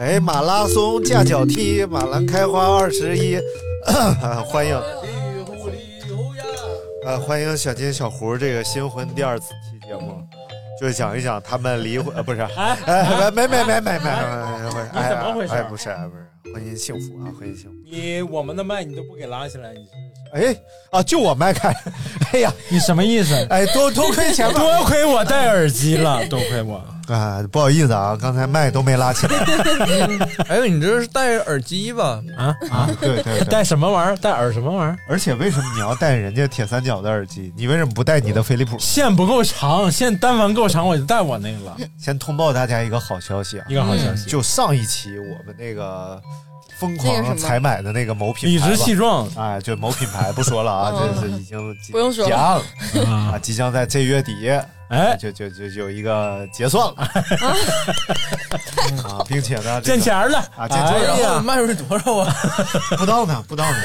哎，马拉松架脚踢，马兰开花二十一，欢迎，呃，欢迎小金小胡这个新婚第二次期节目，就讲一讲他们离婚，呃，不是，哎，没没没没没没，哎怎么回事？哎，不是，不是，婚姻幸福啊，婚姻幸福。你我们的麦你都不给拉起来，你是？哎啊，就我麦开，哎呀，你什么意思？哎，多多亏前面，多亏我戴耳机了，多亏我啊，不好意思啊，刚才麦都没拉起来。哎，你这是戴耳机吧？啊啊，对对，戴什么玩意儿？戴耳什么玩意儿？而且为什么你要戴人家铁三角的耳机？你为什么不戴你的飞利浦？线不够长，线单反够长，我就戴我那个了。先通报大家一个好消息啊，一个好消息，就上一期我们那个。疯狂采买的那个某品牌，理直气壮，哎，就某品牌不说了啊，这是已经不用说了啊，即将在这月底，哎，就就就有一个结算了啊，并且呢，见钱了啊，见钱了，卖出去多少啊？不到呢，不到呢，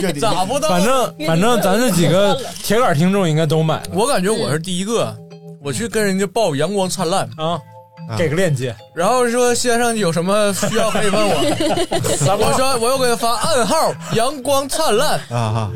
月底咋不到？反正反正咱这几个铁杆听众应该都买了，我感觉我是第一个，我去跟人家报阳光灿烂啊。给个链接，然后说先生有什么需要可以问我。我说我又给他发暗号“阳光灿烂”啊。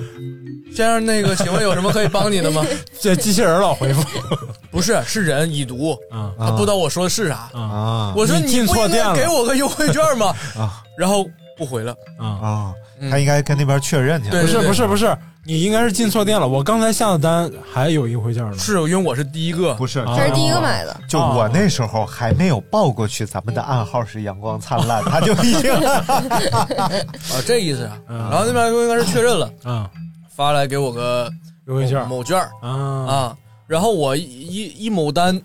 先生，那个请问有什么可以帮你的吗？这机器人老回复，不是是人已读。啊，他不知道我说的是啥。啊。我说你进错店了，给我个优惠券吗？啊，然后不回了啊啊，他应该跟那边确认去。不是不是不是。你应该是进错店了，我刚才下的单还有优惠券呢。是，因为我是第一个，不是，他是第一个买的。就我那时候还没有报过去，咱们的暗号是阳光灿烂，他就已经啊，这意思啊。然后那边应该是确认了，啊，发来给我个优惠券某券啊啊。然后我一一一某单，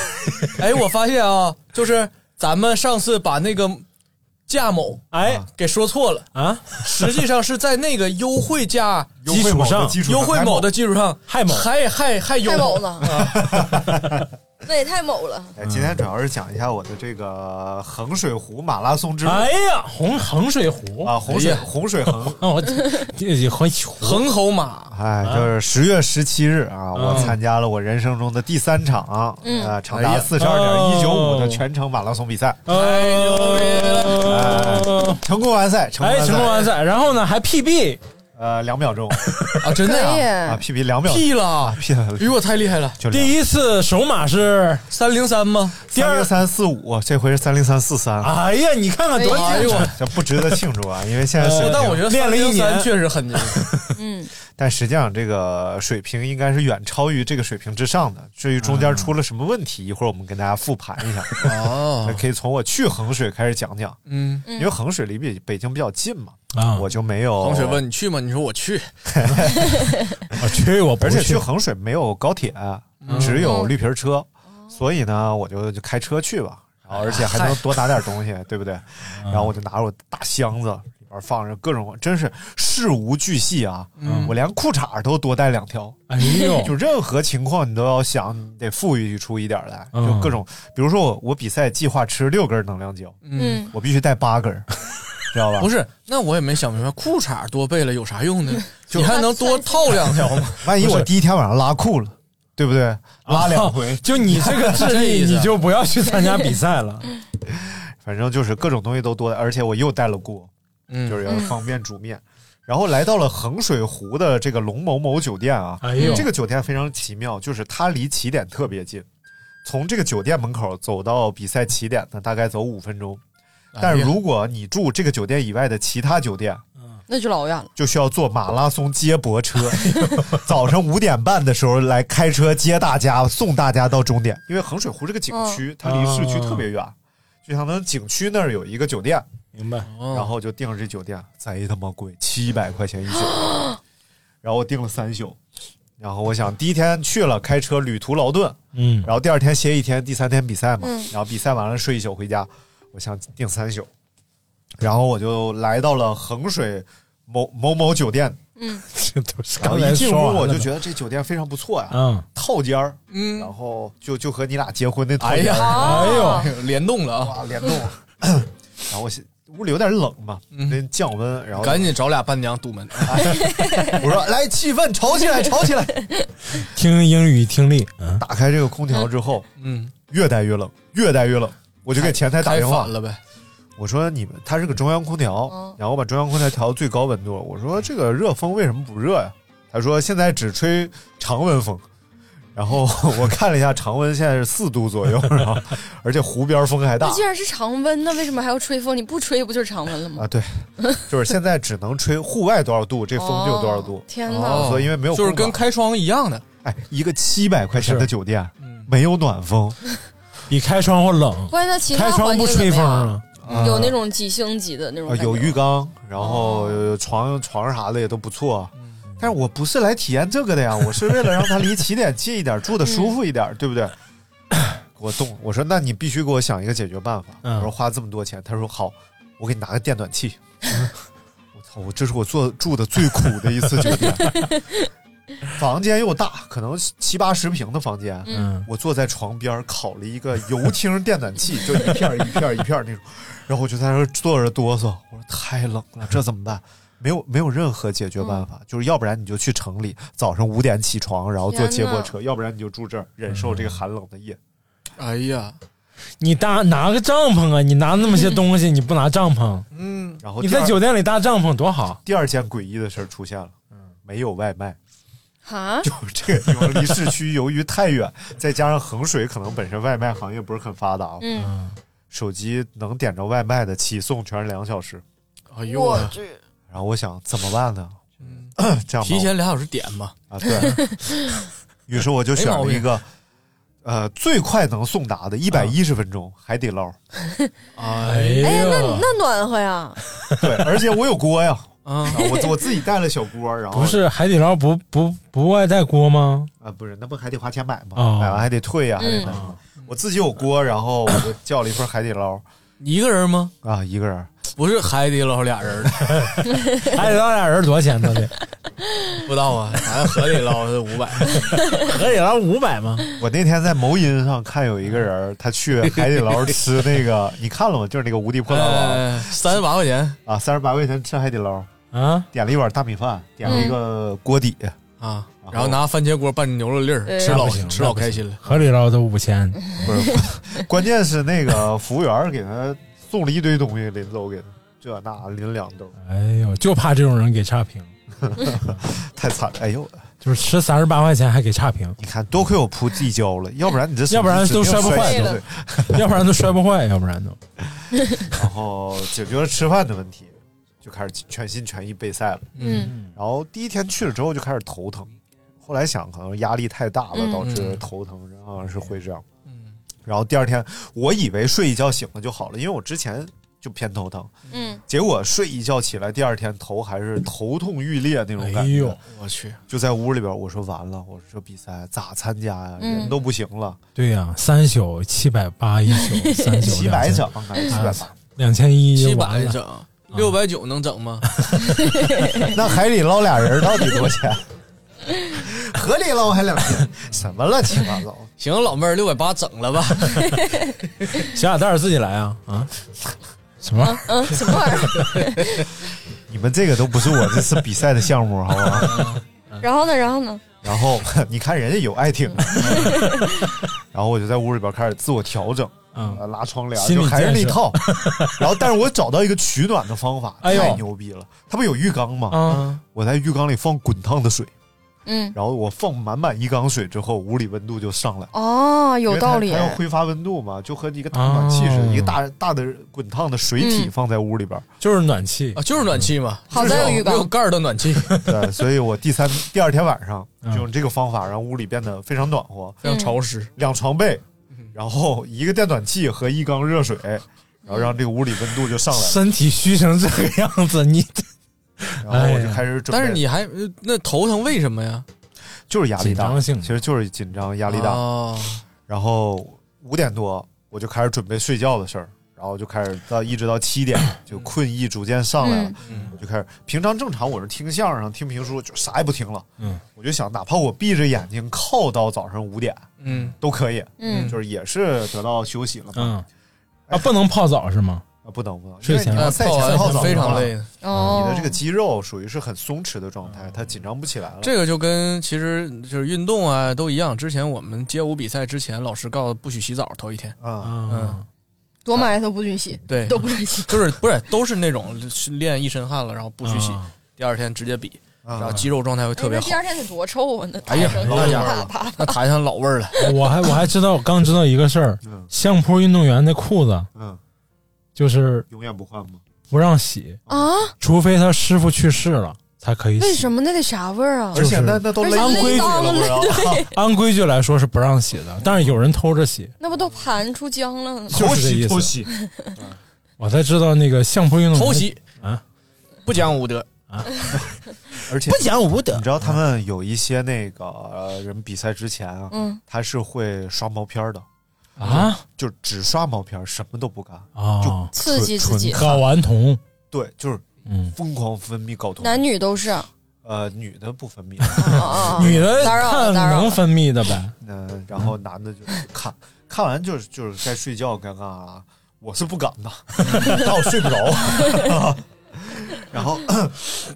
哎，我发现啊，就是咱们上次把那个。价某哎。给说错了。啊，实际上是在那个优惠价基础上，优惠某的基础上还某。还还还有某呢，那也太猛了。哎，今天主要是讲一下我的这个衡水湖马拉松之路。哎呀，衡衡水湖啊，洪水洪水衡，我衡 衡侯马。哎，就是十月十七日啊，我参加了我人生中的第三场啊，长达四十二点一九五的全程马拉松比赛。哎呦，成功完赛，成功成功完赛，然后呢还 PB。呃，两秒钟。啊，真的呀？啊，P P 两秒，P 了，P 了，比我太厉害了。第一次首马是？三零三吗？第二三四五，这回是三零三四三。哎呀，你看看多哎我，这不值得庆祝啊，因为现在是。但我觉得练了一年。确实很牛。嗯，但实际上这个水平应该是远超于这个水平之上的。至于中间出了什么问题，一会儿我们跟大家复盘一下。哦，可以从我去衡水开始讲讲。嗯，因为衡水离北北京比较近嘛。啊，我就没有。衡水问你去吗？你说我去，我去，我而且去衡水没有高铁，只有绿皮车，所以呢，我就就开车去吧，然后而且还能多拿点东西，对不对？然后我就拿着我大箱子，放着各种，真是事无巨细啊！我连裤衩都多带两条。哎呦，就任何情况你都要想，得富裕出一点来，就各种，比如说我我比赛计划吃六根能量胶，嗯，我必须带八根。知道吧？不是，那我也没想明白，裤衩多备了有啥用呢？你还能多套两条吗？万一我第一天晚上拉裤了，对不对？拉两回，就你这个 智力，你就不要去参加比赛了。反正就是各种东西都多，而且我又带了锅，嗯，就是要方便煮面。然后来到了衡水湖的这个龙某某酒店啊，哎呦，这个酒店非常奇妙，就是它离起点特别近，从这个酒店门口走到比赛起点呢，大概走五分钟。但是如果你住这个酒店以外的其他酒店，那就老远了。就需要坐马拉松接驳车，早上五点半的时候来开车接大家，送大家到终点。因为衡水湖这个景区，它离市区特别远，就相当于景区那儿有一个酒店，明白？然后就订了这酒店，贼他妈贵，七百块钱一宿。然后我订了三宿，然后我想第一天去了，开车旅途劳顿，嗯，然后第二天歇一天，第三天比赛嘛，嗯。然后比赛完了睡一宿回家，我想订三宿，然后我就来到了衡水某某某酒店，嗯，这都是然后刚一进屋我就觉得这酒店非常不错呀，嗯，套间儿，嗯，然后就就和你俩结婚那套哎呀，哎呦，联动了啊！哇，联动，然后我屋里有点冷嘛，那降温，然后赶紧找俩伴娘堵门。我说来气氛吵起来，吵起来，听英语听力，嗯，打开这个空调之后，嗯，越待越冷，越待越冷，我就给前台打电话了呗。我说你们，它是个中央空调，然后我把中央空调调到最高温度。我说这个热风为什么不热呀？他说现在只吹常温风。然后我看了一下，常温现在是四度左右，然后而且湖边风还大那既然是常温，那为什么还要吹风？你不吹不就是常温了吗？啊。对，就是现在只能吹户外多少度，这风就有多少度。天哦哪！所以因为没有就是跟开窗一样的。哎，一个七百块钱的酒店，没有暖风，比开窗户冷。关键它其他开窗不吹风啊？有那种几星级的那种啊，有浴缸，然后呃床床啥的也都不错。但是我不是来体验这个的呀，我是为了让他离起点近一点，住的舒服一点，对不对？给 我动，我说那你必须给我想一个解决办法。我说花这么多钱，他说好，我给你拿个电暖气。我操，我这是我做住的最苦的一次酒店，房间又大，可能七八十平的房间。嗯我坐在床边烤了一个油汀电暖气，就一片儿一片儿一片儿那种，然后我就在那儿坐着哆嗦，我说太冷了，这怎么办？没有没有任何解决办法，就是要不然你就去城里，早上五点起床，然后坐接驳车；要不然你就住这儿，忍受这个寒冷的夜。哎呀，你搭拿个帐篷啊！你拿那么些东西，你不拿帐篷？嗯，然后你在酒店里搭帐篷多好。第二件诡异的事儿出现了，嗯没有外卖。哈，就这个地方离市区由于太远，再加上衡水可能本身外卖行业不是很发达，嗯，手机能点着外卖的起送全是两小时。哎呦，我去，然后我想怎么办呢？这样吧提前俩小时点吧。啊，对。于是我就选了一个，呃，最快能送达的，一百一十分钟，海底捞。哎哎呀，呀那那暖和呀！对，而且我有锅呀，啊，啊我我自己带了小锅，然后不是海底捞不不不外带锅吗？啊，不是，那不还得花钱买吗？哦买完还得退呀，还得嗯买。我自己有锅，然后我就叫了一份海底捞你一个人吗？啊，一个人。不是海底捞俩人的，海底捞俩人多少钱到底？不知道啊，咱河底捞是五百。河底捞五百吗？我那天在某音上看有一个人，他去海底捞吃那个，你看了吗？就是那个无敌破烂王呃，三十八块钱啊，三十八块钱吃海底捞，啊，点了一碗大米饭，点了一个锅底，啊，然后拿番茄锅拌牛肉粒儿，吃老行吃老开心了。河里捞都五千，不是，关键是那个服务员给他送了一堆东西，临走给他这那拎两兜，哎呦，就怕这种人给差评，太惨了。哎呦，就是吃三十八块钱还给差评，你看多亏我铺地胶了，要不然你这要不然都摔不坏 要不然都摔不坏，要不然都。然后解决了吃饭的问题，就开始全心全意备赛了。嗯。然后第一天去了之后就开始头疼，后来想可能压力太大了嗯。导致头疼，然后是会这样。然后第二天我以为睡一觉醒了就好了，因为我之前就偏头疼，嗯，结果睡一觉起来，第二天头还是头痛欲裂那种感觉。哎呦，我去，就在屋里边，我说完了，我说这比赛咋参加呀？嗯人都不行了，对呀，三宿七百八一宿，三宿七百整，还是七百八？两千一，七百整，六百九能整吗？那海底捞俩人到底多少钱？河里捞还两千，什么乱七八糟？行，老妹儿六百八整了吧？小雅蛋儿自己来啊啊！什么？嗯，什么玩意儿？你们这个都不是我这次比赛的项目，好吧？然后呢？然后呢？然后你看人家有爱听，然后我就在屋里边开始自我调整，嗯呃拉窗帘，就还是那套。然后，但是我找到一个取暖的方法，哎太牛逼了！它不有浴缸吗？嗯，我在浴缸里放滚烫的水，嗯，然后我放满满一缸水之后，屋里温度就上来。哦，有道理。它它要挥发温度嘛，就和一个大暖气似的，哦。一个大大的滚烫的水体嗯。放在屋里边儿。就是暖气。啊，就是暖气嘛，好在有浴缸没有盖儿的暖气，对，所以我第三 第二天晚上嗯。就用这个方法让屋里变得非常暖和，非常潮湿。两床被，然后一个电暖气和一缸热水，然后让这个屋里温度就上来了，身体虚成这个样子，你然后我就开始准备。但是你还呃那头疼为什么呀？就是压力大，紧张性其实就是紧张压力大。哦然后五点多我就开始准备睡觉的事儿，然后就开始到一直到七点，就困意逐渐上来了。嗯我就开始，平常正常我是听相声、听评书，就啥也不听了。嗯，我就想，哪怕我闭着眼睛靠到早上五点嗯，都可以，嗯就是也是得到休息了嘛。嗯啊，不能泡澡是吗？啊，不能不能，睡前因为你要赛前泡完泡澡非常累的。哦，你的这个肌肉属于是很松弛的状态，它紧张不起来了。这个就跟其实就是运动啊都一样。之前我们街舞比赛之前，老师告诉不许洗澡，头一天。啊，嗯，多埋汰都不许洗，对，都不准洗。就是不是都是那种是练一身汗了，然后不许洗，啊第二天直接比，啊然后肌肉状态会特别好哎那第。二天得多臭啊！那哎呀那家伙啪那台上老味儿了。我还我还知道，我刚知道一个事儿嗯，相扑运动员那裤子嗯，就是永远不换吗？不让洗，啊！除非他师傅去世了才可以洗。为什么那得啥味儿啊？而且那那都按规矩了不是啊对，按规矩来说是不让洗的，但是有人偷着洗，那不都盘出浆了？就偷是这意思。偷袭，我才知道那个相扑运动员偷袭啊，不讲武德啊，而且不讲武德你知道他们有一些那个呃人比赛之前啊，嗯，他是会刷毛片儿的，啊？就只刷毛片，什么都不干，啊，就刺激自己，睾丸酮，对，就是嗯，疯狂分泌睾酮。男女都是。呃，女的不分泌，女的打扰了看能分泌的呗。嗯，然后男的就是看，看完就是就是该睡觉该干啥，我是不敢的，但我睡不着。然后，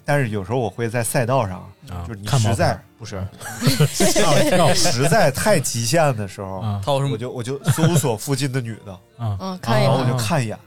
但是有时候我会在赛道上，啊就是你看实在不是 实在太极限的时候，啊掏什么我就我就搜索附近的女的，啊嗯，看一然后我眼。就看一眼。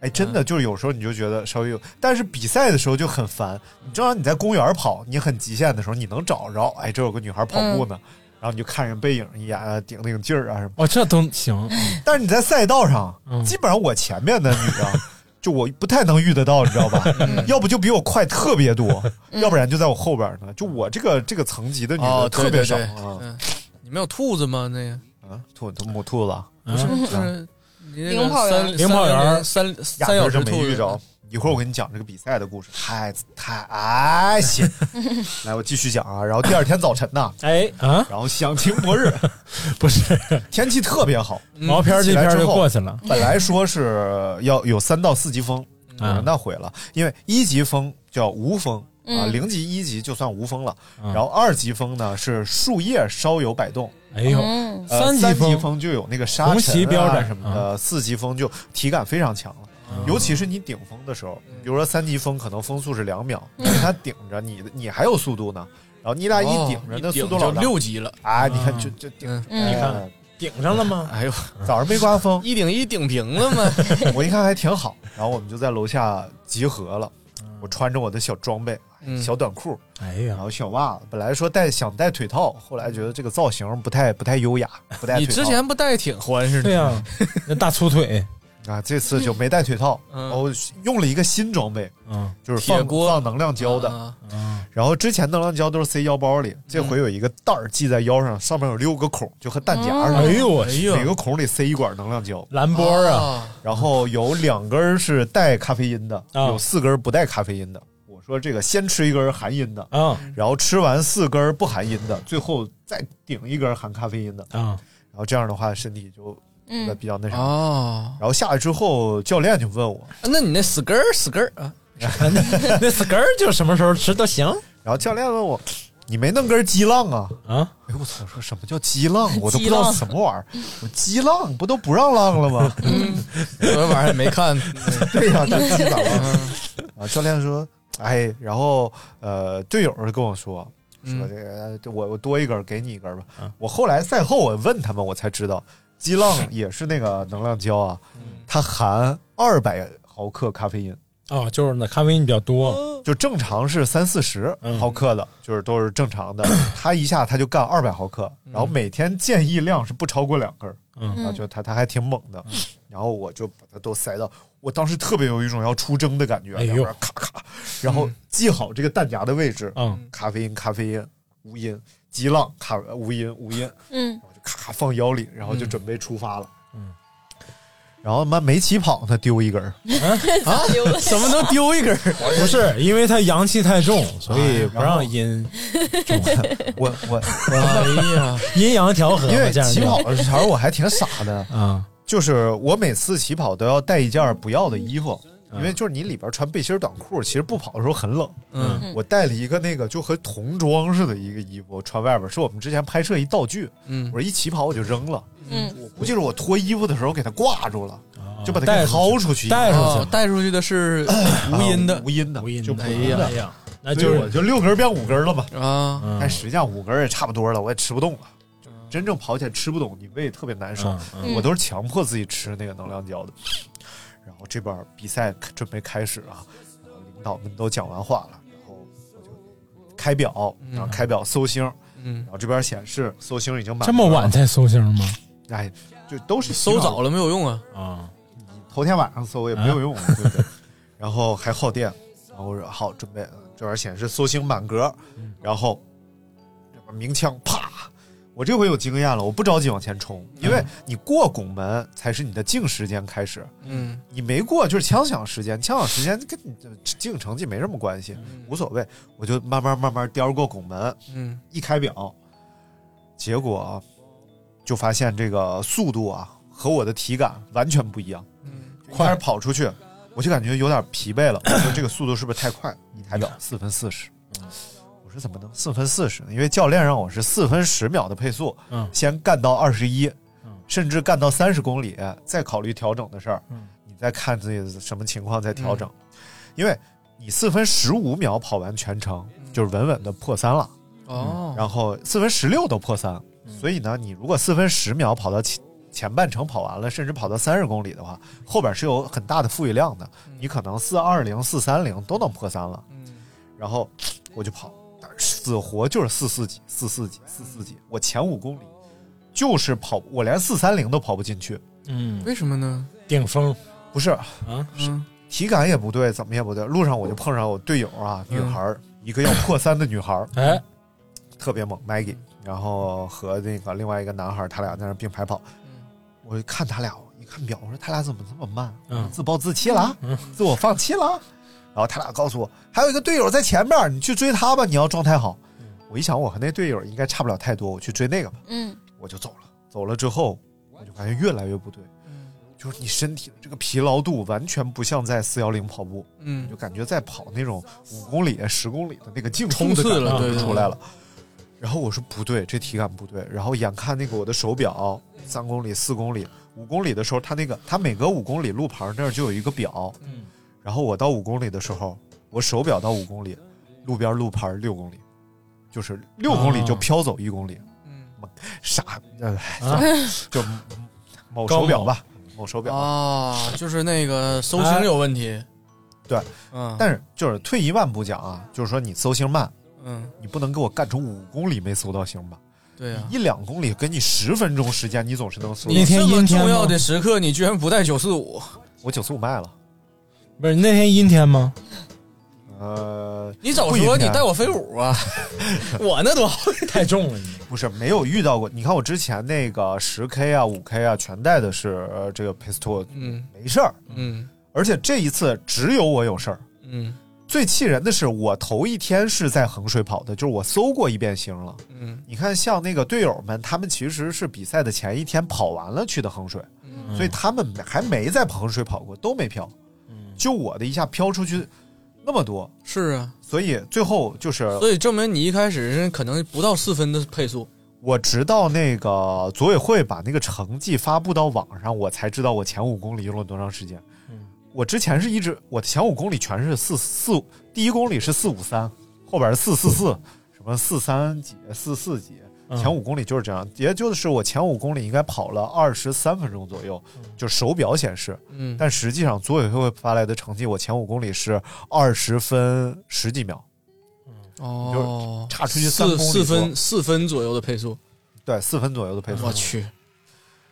哎，真的就是有时候你就觉得稍微有，但是比赛的时候就很烦。你正常你在公园跑，你很极限的时候，你能找着，哎，这有个女孩跑步呢，然后你就看人背影一眼啊，顶顶劲儿啊什么。哦，这都行。但是你在赛道上，嗯基本上我前面的女的，就我不太能遇得到，你知道吧？要不就比我快特别多，要不然就在我后边呢。就我这个这个层级的女的哦，特别少。对对。对，啊嗯，你们有兔子吗？那个？啊！兔子母兔子，嗯就是你那个领跑员三领跑员三压三小时兔子没遇着。一会儿我给你讲这个比赛的故事，太太哎行，来我继续讲啊。然后第二天早晨呢，哎啊，然后响晴博日，不是天气特别好，毛片这片就过去了。本来说是要有三到四级风，啊那毁了，因为一级风叫无风啊，嗯零级一级就算无风了，嗯然后二级风呢是树叶稍有摆动，哎呦，三级风风就有那个沙红尘什么的，四级风就体感非常强了。尤其是你顶风的时候，比如说三级风可能风速是两秒，但是它顶着你的，你还有速度呢，然后你俩一顶着，那速度老六级了。啊！你看就就顶，嗯你看看顶上了吗？哎呦，早上没刮风，一顶一顶平了吗？我一看还挺好，然后我们就在楼下集合了。我穿着我的小装备，嗯小短裤，哎呀，然后小袜子。本来说带想带腿套，后来觉得这个造型不太不太优雅，不戴你腿。之前不戴挺欢实的？对呀，那大粗腿，啊，这次就没戴腿套，嗯然后用了一个新装备，嗯就是放放能量胶的。啊嗯然后之前能量胶都是塞腰包里，这回有一个袋儿系在腰上，上面有六个孔，就和弹夹似的。哎呦我哎呦每个孔里塞一管能量胶，蓝波啊，啊，然后有两根是带咖啡因的，啊有四根不带咖啡因的。我说这个先吃一根含因的，啊然后吃完四根不含因的，最后再顶一根含咖啡因的，啊，然后这样的话身体就嗯比较那啥。哦，然后下来之后，教练就问我，那你那死根儿死根儿啊？那死根儿就什么时候吃都行然后教练问我，你没弄根激浪啊？啊。哎呦我操！我说什么叫激浪？我都不知道什么玩意儿。我激浪不都不让浪了吗？昨天晚上也没看。对呀、这激咋了？啊，教练说，哎，然后呃，队友跟我说。说这个，我我多一根，给你一根吧。我后来赛后我问他们，我才知道，激浪 也是那个能量胶啊，它含二百毫克咖啡因，哦，就是那咖啡因比较多，就正常是三四十毫克的，就是都是正常的。他一下他就干二百毫克，然后每天建议量是不超过两根儿，嗯。然后就他他还挺猛的。然后我就把它都塞到，我当时特别有一种要出征的感觉，哎呦。两边咔咔，然后记好这个弹夹的位置，嗯，咖啡因咖啡因无因，激浪咖无因无因，嗯，咔咔放腰里，然后就准备出发了。嗯，然后妈没起跑他，丢一根儿。啊，怎么能丢一根儿？不是因为他阳气太重，所以不让阴 我我哎呀，阴阳调和嘛。因为这样起跑的时候我还挺傻的，啊，就是我每次起跑都要带一件不要的衣服，因为就是你里边穿背心短裤，其实不跑的时候很冷。嗯我带了一个那个就和童装似的一个衣服穿外边，是我们之前拍摄一道具。嗯我一起跑我就扔了，嗯，我估计是我脱衣服的时候给它挂住了，就把它给掏出去薅出去，带出去哦带出去的是 无音的啊，无音的，无音的哎呀哎。呀，那就是我就六根变五根了嘛。啊，嗯但实际上五根也差不多了，我也吃不动了。就真正跑起来吃不动，你胃特别难受。我都是强迫自己吃那个能量胶的。然后这边比赛准备开始啊，然后领导们都讲完话了，然后我就开表，然后开表搜星，嗯然，后这边显示搜星已经满这么晚了，才搜星吗？哎，就都是搜早了，没有用啊，啊，头天晚上搜也没有用，对不对？然后还耗电，然后我说好准备，这边显示搜星满格，然后这边鸣枪啪。我这回有经验了，我不着急往前冲，因为你过拱门才是你的静时间开始，嗯你没过就是枪响时间，枪响时间跟你的净成绩没什么关系，无所谓。我就慢慢慢慢颠过拱门，嗯一开表，结果啊就发现这个速度啊和我的体感完全不一样。嗯，一开始跑出去，我就感觉有点疲惫了。我说这个速度是不是太快？一抬表四分四十，我说怎么能四分四十呢？因为教练让我是四分十秒的配速，嗯。先干到二十一嗯，甚至干到三十公里，再考虑调整的事儿。嗯。你再看自己什么情况再调整，因为你四分十五秒跑完全程，就是稳稳的破三了。哦，然后四分十六都破三，所以呢，你如果四分十秒跑到前前半程跑完了，甚至跑到三十公里的话，后边是有很大的富裕量的，你可能四二零、四三零都能破三了。然后我就跑，死活就是四四几、四四几、四四几，我前五公里就是跑，我连四三零都跑不进去。嗯，为什么呢？顶峰不是啊，嗯体感也不对，怎么也不对。路上我就碰上我队友啊，女孩儿，一个要破三的女孩儿，哎，特别猛，Maggie，然后和那个另外一个男孩，他俩在那并排跑。我一看他俩，一看表，我说他俩怎么这么慢？嗯自暴自弃了，嗯自我放弃了。然后他俩告诉我，还有一个队友在前面，你去追他吧，你要状态好。我一想，我和那队友应该差不了太多，我去追那个吧，嗯我就走了。走了之后，我就发现越来越不对，就是你身体的这个疲劳度完全不像在四幺零跑步，嗯就感觉在跑那种五公里、十公里的那个竞速冲刺了对对就出来了。然后我说不对，这体感不对。然后眼看那个我的手表，三公里、四公里、五公里的时候，它那个它每隔五公里路牌那儿就有一个表。嗯。然后我到五公里的时候，我手表到五公里，路边路牌六公里，就是六公里就飘走一公里。嗯，傻，呃，啊就某手表吧，某手表。啊，就是那个搜星有问题。对，嗯，但是就是退一万步讲啊，就是说你搜星慢，嗯，你不能给我干成五公里没搜到星吧？对呀，一两公里给你十分钟时间，你总是能搜到。你这么重要的时刻，你居然不带九四五？我九四五卖了。不是那天阴天吗？呃，你早说你带我飞舞啊！我那多太重了你，不是没有遇到过。你看我之前那个十 K 啊、五 K 啊，全带的是呃这个 pistol，嗯，没事儿。嗯而且这一次只有我有事儿。嗯最气人的是，我头一天是在衡水跑的，就是我搜过一遍星了。嗯，你看，像那个队友们，他们其实是比赛的前一天跑完了去的衡水，嗯所以他们还没在衡水跑过，都没飘。就我的一下飘出去那么多，是啊，所以最后就是，所以证明你一开始可能不到四分的配速。我直到那个组委会把那个成绩发布到网上，我才知道我前五公里用了多长时间。我之前是一直我前五公里全是四四，第一公里是四五三，后边是四四四，什么四三几、四四几，嗯前五公里就是这样，也就是我前五公里应该跑了二十三分钟左右，就手表显示，嗯但实际上组委会发来的成绩，我前五公里是二十分十几秒，哦，差出去三四四公里多分四分左右的配速，对，四分左右的配速。我去，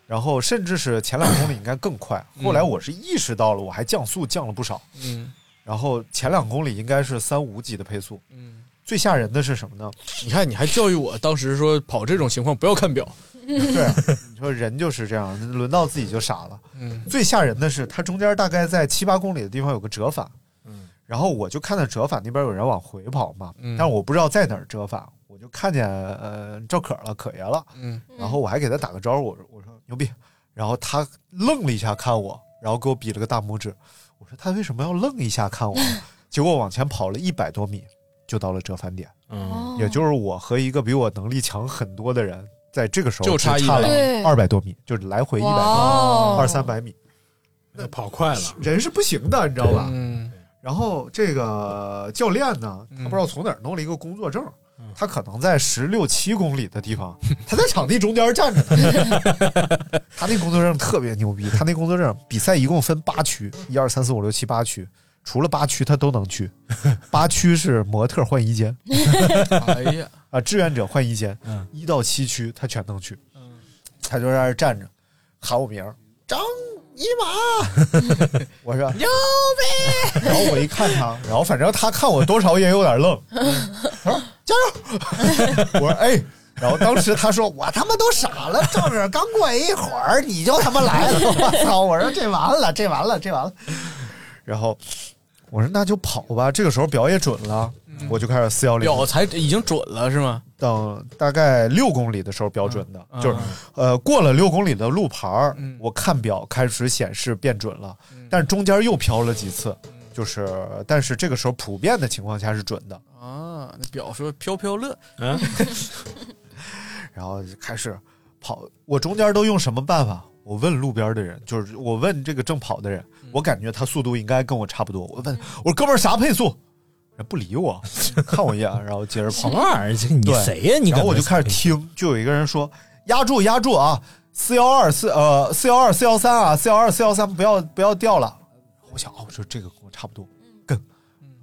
然后甚至是前两公里应该更快。后来我是意识到了，我还降速降了不少。嗯然后前两公里应该是三五几的配速。嗯，最吓人的是什么呢？你看你还教育我，当时说跑这种情况不要看表，对，你说人就是这样，轮到自己就傻了。嗯。最吓人的是，它中间大概在七八公里的地方有个折返，嗯，然后我就看到折返那边有人往回跑嘛，嗯。但是我不知道在哪儿折返，我就看见呃赵可了，可爷了，嗯，然后我还给他打个招呼，我说我说牛逼，然后他愣了一下看我，然后给我比了个大拇指，我说他为什么要愣一下看我？结果往前跑了一百多米，就到了折返点，嗯，也就是我和一个比我能力强很多的人，在这个时候就差差了二百多米，就是来回一百二三百米，那跑快了，人是不行的，你知道吧？嗯。然后这个教练呢，他不知道从哪儿弄了一个工作证，他可能在十六七公里的地方，他在场地中间站着呢。他那工作证特别牛逼，他那工作证比赛一共分八区，一二三四五六七八区，除了八区他都能去，八区是模特换衣间 哎呀，啊，志愿者换衣间嗯，一到七区他全能去，他就在那儿站着喊我名儿张尼玛，我说牛逼，然后我一看他，然后反正他看我多少也有点愣，他说加油，我说哎。然后当时他说：“我他妈都傻了，正着刚过一会儿你就他妈来了，我操！”我说：“这完了，这完了，这完了。”然后我说：“那就跑吧。”这个时候表也准了，我就开始四幺零。表才已经准了是吗？等大概六公里的时候标准的，嗯就是呃过了六公里的路牌儿嗯我看表开始显示变准了，但是中间又飘了几次，就是但是这个时候普遍的情况下是准的，啊，那表说飘飘乐，嗯，然后就开始跑，我中间都用什么办法？我问路边的人，就是我问这个正跑的人，我感觉他速度应该跟我差不多。我问我说哥们儿啥配速？人不理我，看我一眼，然后接着跑。什么玩意儿？这你谁呀？你然后我就开始听，就有一个人说压住压住啊，四幺二四呃四幺二四幺三啊，四幺二四幺三不要不要掉了。我想哦，说这个跟我差不多，跟，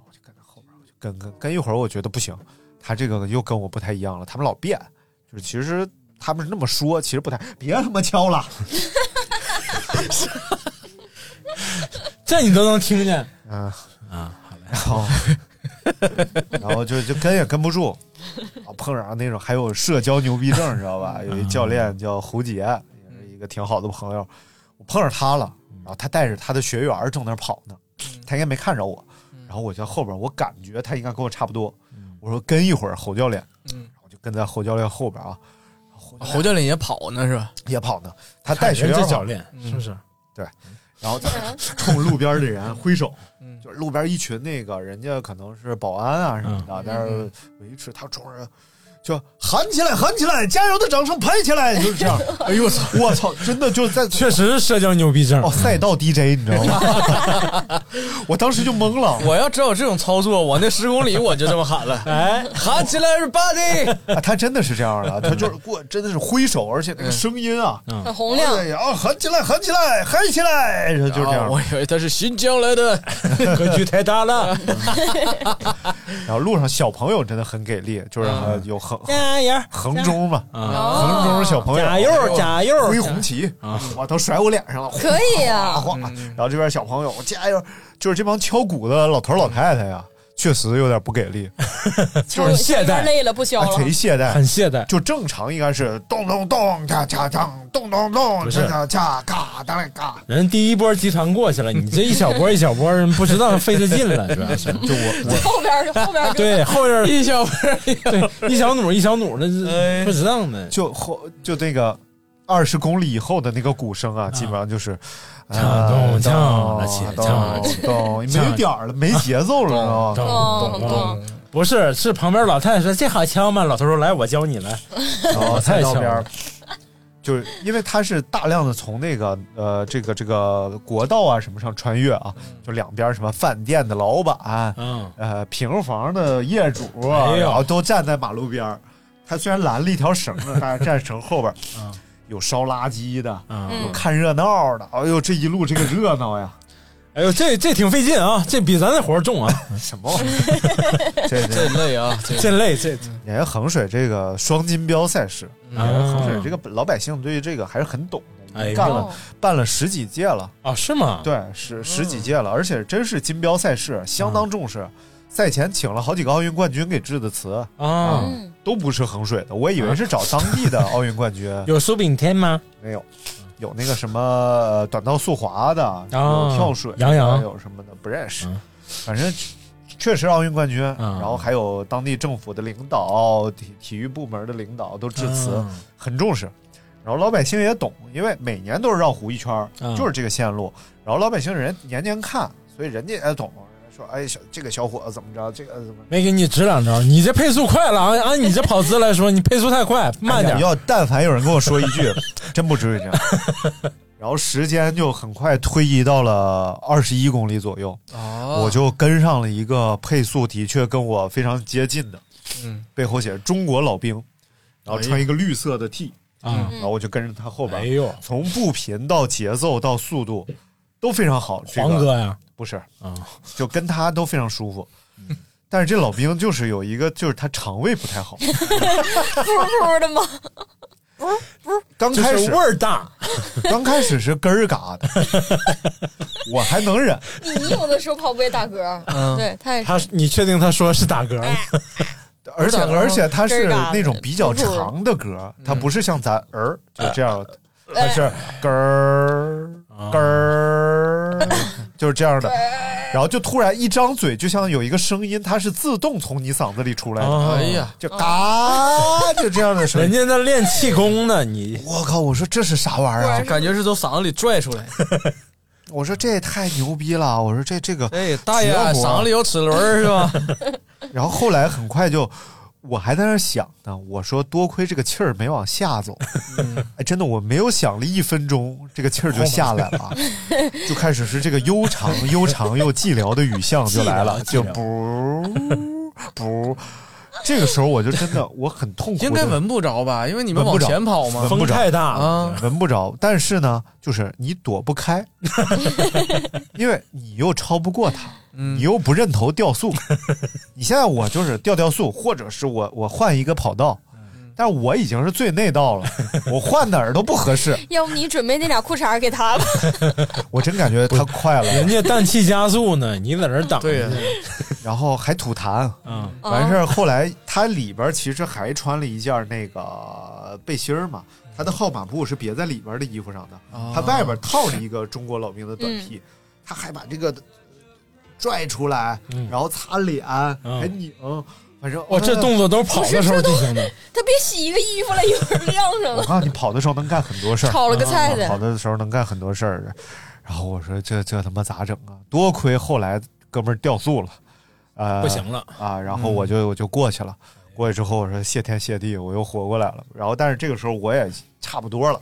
我就跟在后边，我就跟跟跟一会儿，我觉得不行，他这个又跟我不太一样了，他们老变，就是其实他们是那么说，其实不太，别他妈敲了，这你都能听见？嗯啊？然后 然后就就跟也跟不住，啊碰上那种还有社交牛逼症，知道吧？有一教练叫胡杰，也是一个挺好的朋友，我碰上他了，然后他带着他的学员正那儿跑呢，他应该没看着我，然后我在后边，我感觉他应该跟我差不多，我说跟一会儿侯教练，然后就跟在侯教练后边啊，侯教练也跑呢是吧？也跑呢，他带学员教练是不是？对，然后他冲路边的人挥手，嗯就是路边一群那个人家可能是保安啊什么的，在那儿维持，他冲着就喊起来，喊起来，加油的掌声拍起来，就是这样。哎呦我操！我操，真的就在 确实是社交牛逼症哦，赛道 DJ 你知道吗？我当时就懵了。我要知道这种操作，我那十公里我就这么喊了，哎，喊起来，everybody！啊，他真的是这样的，他就是过，真的是挥手，而且那个声音啊，很洪亮啊喊起来，喊起来，嗨起来，就是这样。啊我以为他是新疆来的，格局太大了。然后路上小朋友真的很给力，就是呃有横加油！横中嘛，啊横中小朋友加油加油挥红旗哇，都甩我脸上了，可以呀哗哗然后这边小朋友加油，就是这帮敲鼓的老头老太太呀，确实有点不给力，就是懈怠。累了不消啊了，贼懈怠，很懈怠。就正常应该是咚咚咚恰恰当，咚咚咚不是。恰恰恰嘎当然嘎，人第一波集团过去了，你这一小波一小波，人不知道费着劲了，主要是。就我我后边后边对后边 一小波对一小弩一小弩的，哎。不值当的。就后就这个二十公里以后的那个鼓声啊，基本上就是。咚咚咚锵了起来咚，没点儿了，没节奏了，知道咚吗？咚咚，不是，是旁边老太太说这好敲吗？老头说来，我教你来。老太敲赛道边，就是因为它是大量的从那个呃这个这个国道啊什么上穿越啊，就两边什么饭店的老板，嗯，呃平房的业主，然后都站在马路边儿。它虽然拦了一条绳子，大家站绳后边，有烧垃圾的，有看热闹的。哎呦，这一路这个热闹呀！哎呦，这这挺费劲啊，这比咱那活儿重啊！什么玩意儿？这这累啊，这累这。你看衡水这个双金标赛事，衡水这个老百姓对于这个还是很懂的，哎干了办了十几届了啊？是吗？对，十十几届了，而且真是金标赛事，相当重视。赛前请了好几个奥运冠军给致的词啊，都不是衡水的，我以为是找当地的 奥运冠军。有苏炳添吗？没有，有那个什么短道速滑的，有跳水，杨洋有什么的不认识，反正确实奥运冠军。然后还有当地政府的领导、体体育部门的领导都致辞，很重视。然后老百姓也懂，因为每年都是绕湖一圈，就是这个线路。然后老百姓人年年看，所以人家也懂。说哎，小这个小伙子怎么着？这个怎么没给你指两招？你这配速快了，啊按你这跑姿来说，你配速太快，慢点。要但凡有人跟我说一句，真不至于这样。然后时间就很快推移到了二十一公里左右，哦我就跟上了一个配速的确跟我非常接近的，嗯，背后写着中国老兵，然后穿一个绿色的 T，啊然后我就跟着他后边，哎呦，从步频到节奏到速度都非常好。这个黄哥呀，不是啊，就跟他都非常舒服。但是这老兵就是有一个，就是他肠胃不太好，噗噗的吗？不是不是刚开始味儿大，刚开始是根儿嘎的，我还能忍。你有的时候跑步也打嗝，嗯对他也是。他你确定他说是打嗝吗？而且而且他是那种比较长的嗝，他不是像咱儿就这样，他是根儿根儿，就是这样的。然后就突然一张嘴，就像有一个声音，它是自动从你嗓子里出来的。啊哎呀，就嘎，就这样的声音。人家在练气功呢，你我靠！我说这是啥玩意儿啊？感觉是从嗓子里拽出来。我说这也太牛逼了！我说这这个，哎，大爷，嗓子里有齿轮是吧？然后后来很快就，我还在那想呢。我说多亏这个气儿没往下走，哎，真的我没有想了一分钟，这个气儿就下来了，就开始是这个悠长、悠长又寂寥的雨巷就来了，就不不。这个时候我就真的我很痛苦，应该闻不着吧？因为你们往前跑嘛，风太大啊，闻不着。但是呢，就是你躲不开，因为你又超不过他，你又不认头掉速。你现在我就是掉掉速，或者是我我换一个跑道，但是我已经是最内道了，我换哪儿都不合适。要不你准备那俩裤衩给他吧？我真感觉他快了，人家氮气加速呢，你在那儿挡。对呀，然后还吐痰，嗯，完事儿后来他里边其实还穿了一件那个背心儿嘛，他的号码布是别在里边的衣服上的，他外边套了一个中国老兵的短 T，、他还把这个拽出来，然后擦脸，还拧，反正我，这动作都是跑的时候进行的。他别洗一个衣服了，一会儿晾上了。我 告诉你，跑的时候能干很多事儿，炒了个菜的啊跑的时候能干很多事儿。然后我说这这他妈咋整啊？多亏后来哥们儿掉速了，呃，不行了啊，然后我就我就过去了。过去之后我说谢天谢地，我又活过来了。然后但是这个时候我也差不多了，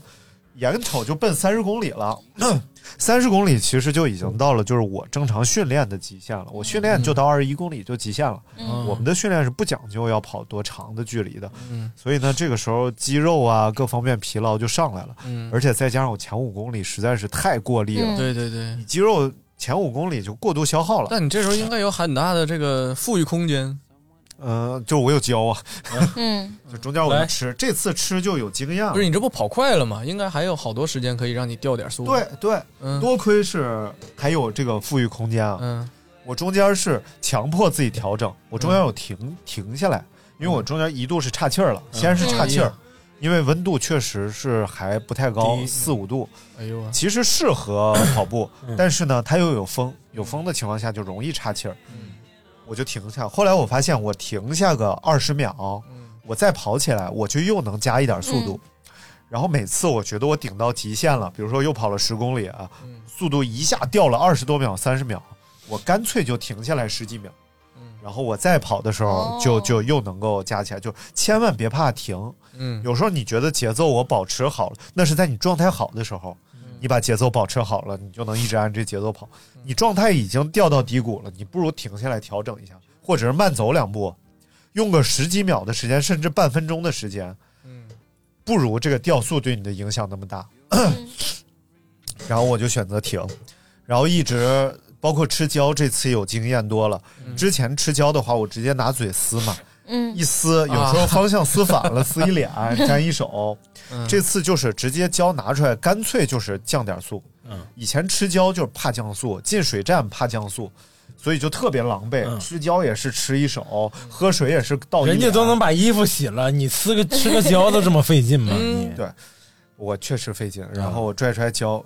眼瞅就奔三十公里了。三十公里其实就已经到了就是我正常训练的极限了。我训练就到二十一公里就极限了。嗯我们的训练是不讲究要跑多长的距离的，嗯所以呢，这个时候肌肉啊各方面疲劳就上来了。嗯而且再加上我前五公里实在是太过力了，对对对你，肌肉前五公里就过度消耗了。但你这时候应该有很大的这个富裕空间。嗯，就我有胶啊，嗯，就中间我就吃，这次吃就有经验了。不是你这不跑快了吗？应该还有好多时间可以让你掉点速。对对，嗯。多亏是还有这个富裕空间啊。嗯。我中间是强迫自己调整，我中间有停、停下来，因为我中间一度是岔气儿了，嗯。先是岔气儿因为温度确实是还不太高，四五度，哎呦啊，其实适合跑步，嗯。但是呢，它又有风，有风的情况下就容易岔气儿，嗯我就停下。后来我发现，我停下个二十秒，嗯我再跑起来，我就又能加一点速度。然后每次我觉得我顶到极限了，比如说又跑了十公里啊，嗯速度一下掉了二十多秒、三十秒，我干脆就停下来十几秒。然后我再跑的时候就，就又能够加起来，就千万别怕停。嗯有时候你觉得节奏我保持好了，那是在你状态好的时候，你把节奏保持好了，你就能一直按这节奏跑。你状态已经掉到低谷了，你不如停下来调整一下，或者是慢走两步，用个十几秒的时间，甚至半分钟的时间，嗯，不如这个掉速对你的影响那么大。然后我就选择停，然后一直包括吃胶，这次有经验多了。之前吃胶的话，我直接拿嘴撕嘛，嗯一撕有时候方向撕反了，撕一脸 粘一手。嗯这次就是直接胶拿出来，干脆就是降点速。嗯，以前吃胶就是怕降速，进水站怕降速，所以就特别狼狈。吃胶也是吃一手，喝水也是倒一脸。人家都能把衣服洗了，你撕个吃个胶都这么费劲吗？你对，我确实费劲。然后我拽出来胶，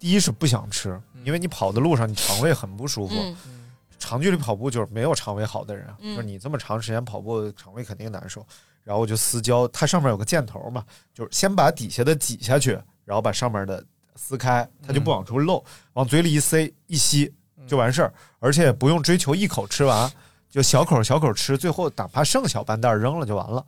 第一是不想吃，因为你跑的路上你肠胃很不舒服。嗯长距离跑步就是没有肠胃好的人，嗯就是你这么长时间跑步，肠胃肯定难受。然后我就撕胶，它上面有个箭头嘛，就是先把底下的挤下去，然后把上面的撕开，它就不往出漏，往嘴里一塞一吸就完事儿，而且也不用追求一口吃完，就小口小口吃，最后哪怕剩小半袋扔了就完了。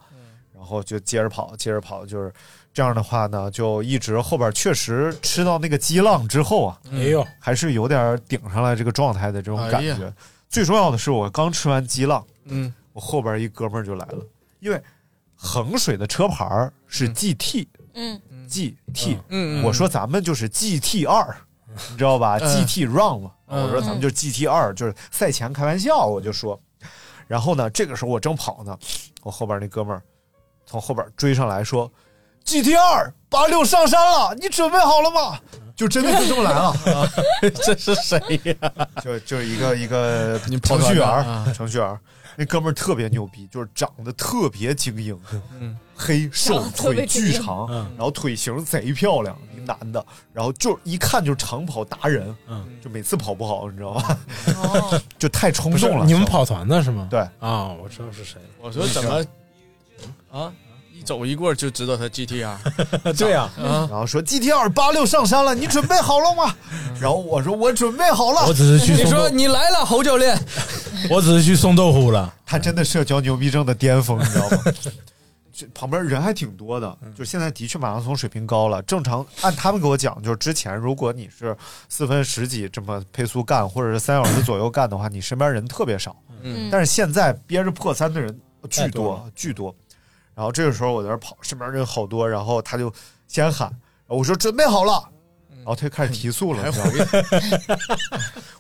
然后就接着跑，接着跑，就是这样的话呢，就一直后边确实吃到那个激浪之后啊，哎呦，还是有点顶上来这个状态的这种感觉。哎最重要的是，我刚吃完激浪，嗯，我后边一哥们儿就来了，因为衡水的车牌是 GT，GT，、嗯。GT 嗯嗯我说咱们就是 GT 二，你知道吧、嗯？G t Run 嘛，嗯我说咱们就是 GT 二，就是赛前开玩笑，我就说。然后呢，这个时候我正跑呢，我后边那哥们儿从后边追上来说：“GT 二八六上山了，你准备好了吗？”就真的就这么来了。这是谁呀？就就是一个一个程序员啊程序员那哥们儿特别牛逼，就是长得特别精英，嗯黑瘦腿巨长，嗯然后腿型贼漂亮，一男的，然后就一看就是长跑达人，嗯，就每次跑不好，你知道吧？哦，就太冲动了。你们跑团的是吗？对啊，我知道是谁。我说怎么啊？一走一过就知道他 GTR 对呀，啊，然后说 GTR 八六上山了，你准备好了吗？然后我说我准备好了我。只是去你说你来了，侯教练，我只是去送豆腐了。他真的社交牛逼症的巅峰，你知道吗？这旁边人还挺多的，嗯就现在的确马拉松水平高了。正常按他们给我讲，就是之前如果你是四分十几这么配速干，或者是三小时左右干的话，你身边人特别少。嗯但是现在憋着破三的人巨多多巨多。然后这个时候我在那儿跑，身边人好多，然后他就先喊，我说准备好了，然后他就开始提速了，还你知道吗？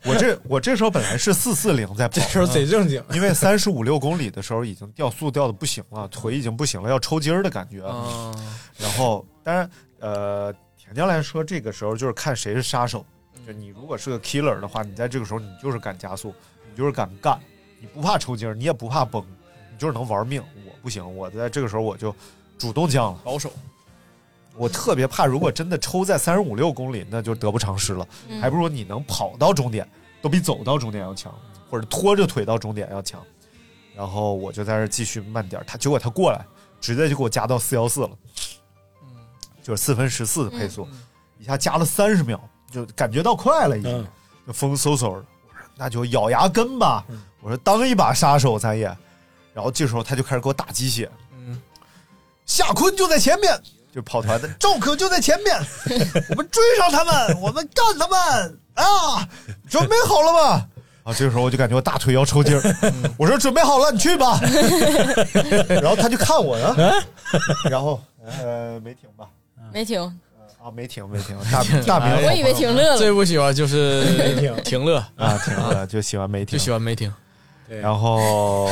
我这我这时候本来是四四零在跑，这时候贼正经，因为三十五六公里的时候已经掉速掉的不行了，腿已经不行了，要抽筋儿的感觉。啊，然后，当然，呃，田教练说这个时候就是看谁是杀手。就你如果是个 killer 的话，你在这个时候你就是敢加速，你就是敢干，你不怕抽筋儿，你也不怕崩，你就是能玩命。我不行，我在这个时候我就主动降了。保守，我特别怕，如果真的抽在三十五六公里，那就得不偿失了。还不如你能跑到终点，都比走到终点要强，或者拖着腿到终点要强。然后我就在这儿继续慢点儿，他结果他过来，直接就给我加到四幺四了，就是四分十四的配速，一下加了三十秒，就感觉到快了已经，嗯就风嗖嗖的。我说那就咬牙跟吧，我说当一把杀手咱也。然后这时候他就开始给我打鸡血，嗯，夏坤就在前面，就跑团的。赵可就在前面，我们追上他们，我们干他们。啊！准备好了吗？啊，这个时候我就感觉我大腿要抽筋儿，我说准备好了，你去吧。然后他就看我呢，然后呃没停吧？没停，啊没停没停，大大明我以为停乐了。最不喜欢就是没停。停乐，啊停乐，就喜欢没停。就，喜欢没停。然后。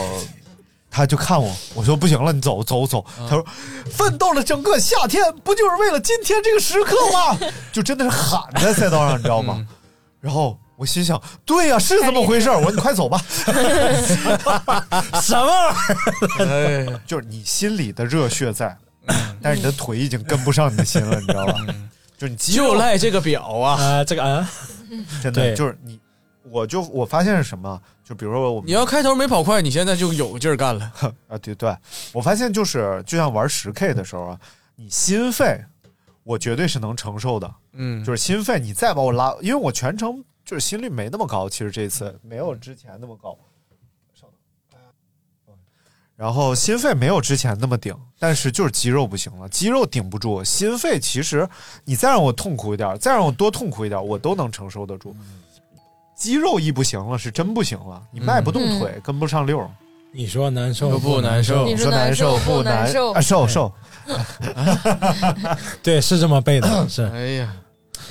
他就看我，我说不行了，你走走走。他说，奋斗了整个夏天，不就是为了今天这个时刻吗？就真的是喊在赛道上，你知道吗？然后我心想，对呀、是这么回事儿。我说你快走吧。什么玩意儿？哎，就是你心里的热血在，但是你的腿已经跟不上你的心了，你知道吧？就你就赖这个表啊！啊，这个啊，真的就是你，我就我发现是什么？就比如说我你要开头没跑快，你现在就有劲儿干了。啊，对对，我发现就是就像玩十 K 的时候啊，你心肺我绝对是能承受的，嗯，就是心肺你再把我拉，因为我全程就是心率没那么高，其实这次没有之前那么高。稍等然后心肺没有之前那么顶，但是就是肌肉不行了，肌肉顶不住，心肺其实你再让我痛苦一点，再让我多痛苦一点，我都能承受得住。肌肉一不行了，是真不行了，你迈不动腿，跟不上溜儿。你说难受不难受。你说难受不难。受。啊，受受。对，是这么背的，是。哎呀，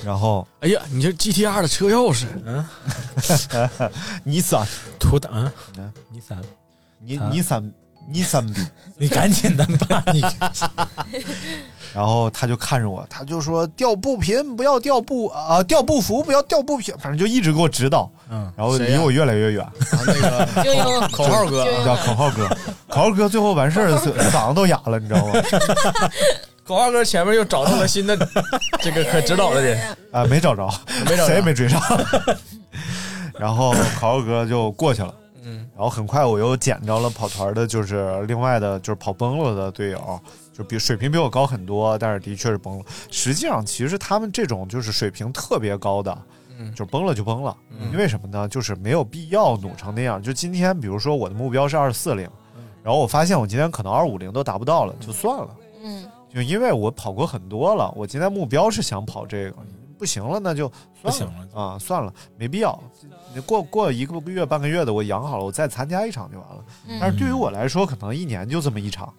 然后，哎呀，你这 GTR 的车钥匙，嗯，尼桑图的啊，尼桑，尼尼桑尼桑比，你赶紧的吧，你。然后他就看着我，他就说调步频不要调步啊，调步幅不要调步频，反正就一直给我指导。嗯，然后离我越来越远。那个精英口号哥，叫口号哥，口号哥最后完事儿嗓子都哑了，你知道吗？口号哥前面又找到了新的这个可指导的人啊，没找着，没找着谁也没追上。然后口号哥就过去了。嗯，然后很快我又捡着了跑团的，就是另外的，就是跑崩了的队友，就比水平比我高很多，但是的确是崩了。实际上，其实他们这种就是水平特别高的，嗯就崩了就崩了。因为什么呢？就是没有必要努成那样。就今天，比如说我的目标是二四零，然后我发现我今天可能二五零都达不到了，就算了。嗯，就因为我跑过很多了，我今天目标是想跑这个，不行了那就不行了啊，算了，没必要。你过过一个月半个月的，我养好了，我再参加一场就完了。嗯但是对于我来说，可能一年就这么一场，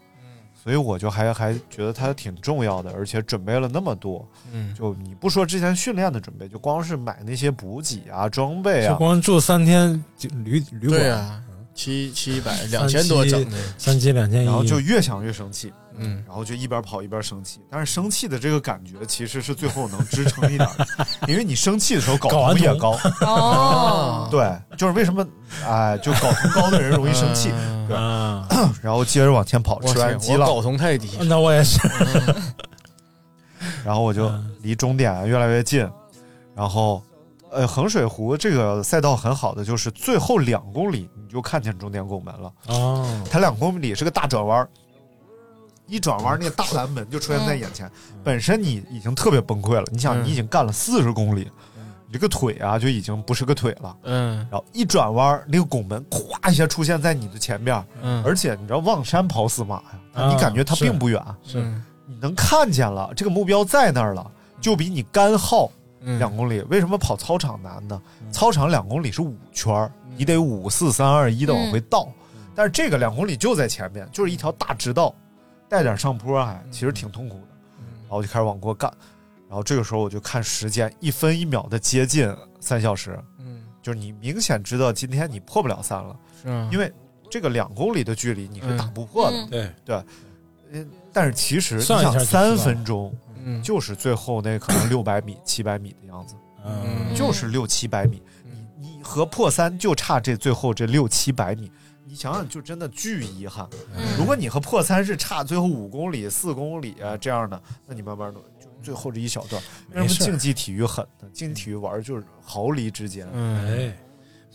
所以我就还还觉得它挺重要的，而且准备了那么多。嗯，就你不说之前训练的准备，就光是买那些补给啊、装备啊就啊，光住三天就旅旅馆，对呀，七七百两千多整的，三七两千一，然后就越想越生气。嗯，然后就一边跑一边生气，但是生气的这个感觉其实是最后能支撑一点的，因为你生气的时候睾酮酮也高。哦，对，就是为什么哎，就睾酮高的人容易生气。对，啊，然后接着往前跑，吃完鸡了，睾酮太低，那我也是，然后我就离终点越来越近，然后。呃，衡水湖这个赛道很好的就是最后两公里你就看见终点拱门了。哦，它两公里是个大转弯，一转弯那个大蓝门就出现在眼前。本身你已经特别崩溃了，你想嗯你已经干了四十公里，你这个腿啊就已经不是个腿了。嗯然后一转弯，那个拱门咵一下出现在你的前边，嗯，而且你知道望山跑死马呀，啊你感觉它并不远，是你能看见了，这个目标在那儿了，就比你干耗嗯两公里。为什么跑操场难呢？操场两公里是五圈儿，你得五四三二一的往回倒，但是这个两公里就在前面，就是一条大直道，带点上坡，还其实挺痛苦的。然后我就开始往过干，然后这个时候我就看时间，一分一秒的接近三小时，嗯，就是你明显知道今天你破不了三了，因为这个两公里的距离你是打不破的。嗯对，对，嗯，但是其实你想三分钟嗯，就是最后那可能六百米、七百米的样子，嗯，就是六七百米，你你和破三就差这最后这六七百米，你想想就真的巨遗憾。如果你和破三是差最后五公里、四公里啊这样的，那你慢慢的就最后这一小段。为什么没事竞技体育狠呢？竞技体育玩就是毫厘之间。嗯，哎，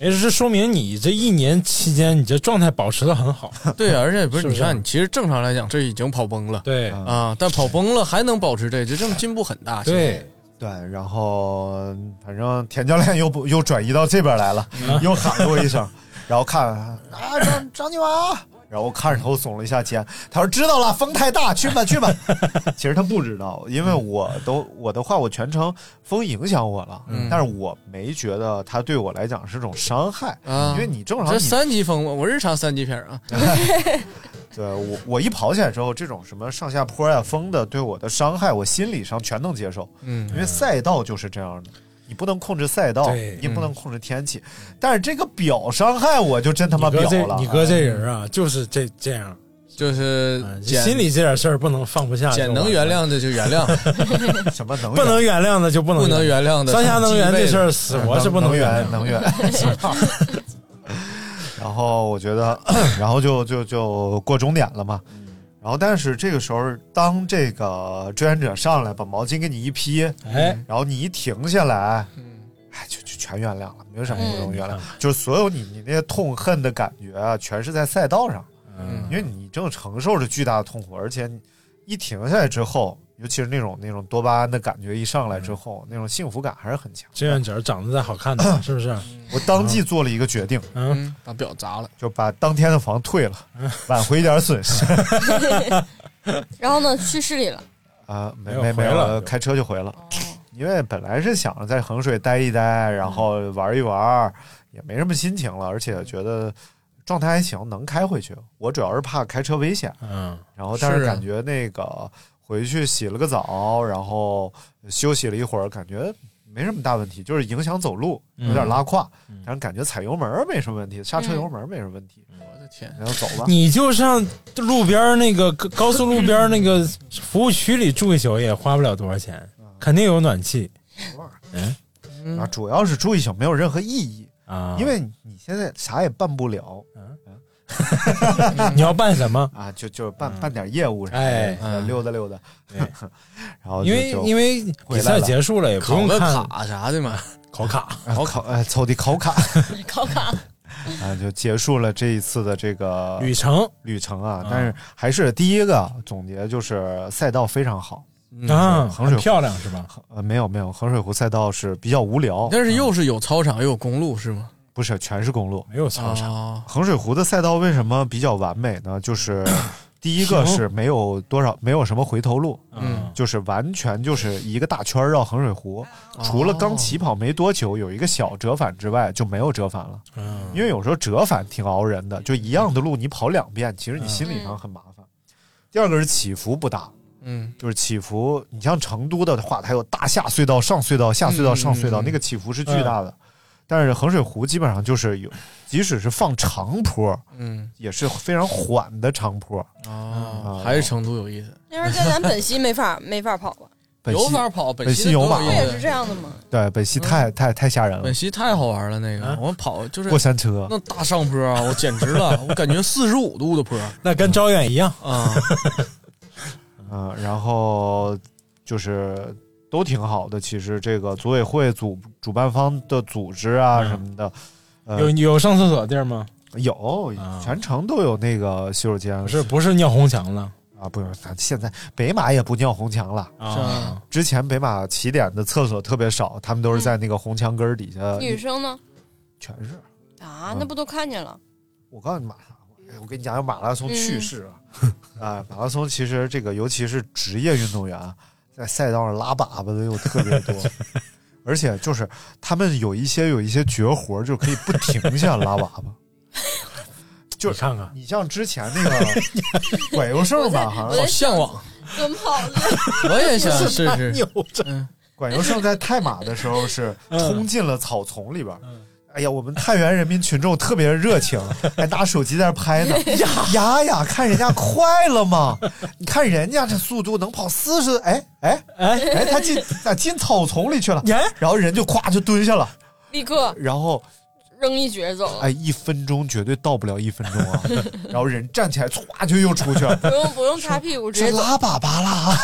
没事，这说明你这一年期间你这状态保持的很好，对，而且不是是不是？你看，你其实正常来讲这已经跑崩了对。啊啊，但跑崩了还能保持这，这证进步很大。对，对，然后反正田教练又不又转移到这边来了，又喊了我一声，然后看啊张张金娃，然后我看着头耸了一下肩，他说知道了，风太大，去吧去吧。其实他不知道，因为我都我的话我全程风影响我了，嗯但是我没觉得他对我来讲是种伤害，啊因为你正常这三级风，我日常三级片啊，对我我一跑起来之后，这种什么上下坡呀、风的对我的伤害，我心理上全能接受。嗯因为赛道就是这样的，你不能控制赛道，你不能控制天气，但是这个表伤害我就真他妈你哥表了。这你哥这人啊，就是这这样，就是心里这点事儿不能放不下，简能原谅的就原谅，哎 什么能不能原谅的就不能不能原谅的三峡能源这事儿，死活是不能原源能源。然后我觉得，然后就就就过终点了嘛。然后，但是这个时候，当这个志愿者上来把毛巾给你一披，哎，然后你一停下来，哎，就就全原谅了，没有什么不能原谅，嗯就是所有你你那些痛恨的感觉啊，全是在赛道上，嗯。因为你正承受着巨大的痛苦，而且一停下来之后，尤其是那种那种多巴胺的感觉一上来之后，那种幸福感还是很强。志愿者长得再好看点，是不是？我当即做了一个决定，嗯，把表砸了，就把当天的房退了，挽回一点损失。然后呢，去市里了。啊，没没有没没了，开车就回了。因为本来是想着在衡水待一待，然后玩一玩，也没什么心情了，而且觉得状态还行，能开回去。我主要是怕开车危险，嗯，然后但是感觉那个回去洗了个澡，然后休息了一会儿，感觉没什么大问题，就是影响走路，有点拉胯，但是感觉踩油门没什么问题，刹车油门没什么问题。我的天，然后走吧。你就上路边那个高高速路边那个服务区里住一宿也花不了多少钱，肯定有暖气。嗯啊，主要是住一宿没有任何意义啊，因为你现在啥也办不了。你要办什么？啊？就就办办点业务啥的，哎。呃溜达溜达。然后因为因为比赛结束了，也不考个用看卡啥的嘛，考卡，考考哎，凑的考卡。考卡。啊，就结束了这一次的这个旅程。旅程啊。但是还是第一个总结就是赛道非常好。啊衡水漂亮是吧？呃，没有没有，衡水湖赛道是比较无聊，但是又是有操场又有公路是吗？不是全是公路，没有操场。哦衡水湖的赛道为什么比较完美呢？就是 第一个是没有多少，没有什么回头路，嗯，就是完全就是一个大圈绕衡水湖，除了刚起跑没多久有一个小折返之外，就没有折返了。嗯，因为有时候折返挺熬人的，就一样的路你跑两遍，其实你心理上很麻烦。第二个是起伏不大，嗯，就是起伏，你像成都的话，它有大下隧道、上隧道、下隧道、上隧道，嗯那个起伏是巨大的。但是衡水湖基本上就是有，即使是放长坡，嗯，也是非常缓的长坡。啊，还是成都有意思。那会儿在咱本溪没法 没法跑吧？本溪有法跑，本溪溪有马都不也是这样的吗？对，本溪太、太太吓人了本，溪太好玩了，那个我们跑就是过山车那大上坡啊，我简直了，我感觉四十五度的坡那跟招远一样啊。嗯，然后就是都挺好的。其实这个组委会组主办方的组织啊什么的，呃有有上厕所地儿吗？有，全程都有那个洗手间。是不是尿红墙了啊？不是，咱现在北马也不尿红墙了啊。之前北马起点的厕所特别少，他们都是在那个红墙根儿底下。女生呢？全是。啊，那不都看见了？我告诉你马，我跟你讲讲马拉松趣事啊！啊，马拉松其实这个，尤其是职业运动员，在赛道上拉粑粑的又特别多，而且就是他们有一些有一些绝活，就可以不停下拉粑粑。就你看看，你像之前那个 管优胜吧，好好像向往，奔跑的，我也想试试。管优胜在泰马的时候是冲进了草丛里边。哎呀，我们太原人民群众特别热情，还拿手机在那拍呢。呀呀，看人家快了吗？你看人家这速度能跑四十，哎哎哎哎，他进咋进草丛里去了？然后人就咵就蹲下了，立刻然后扔一撅走了。哎，一分钟绝对到不了一分钟啊！然后人站起来，歘就又出去了。不用不用擦屁股，直接拉粑粑啦。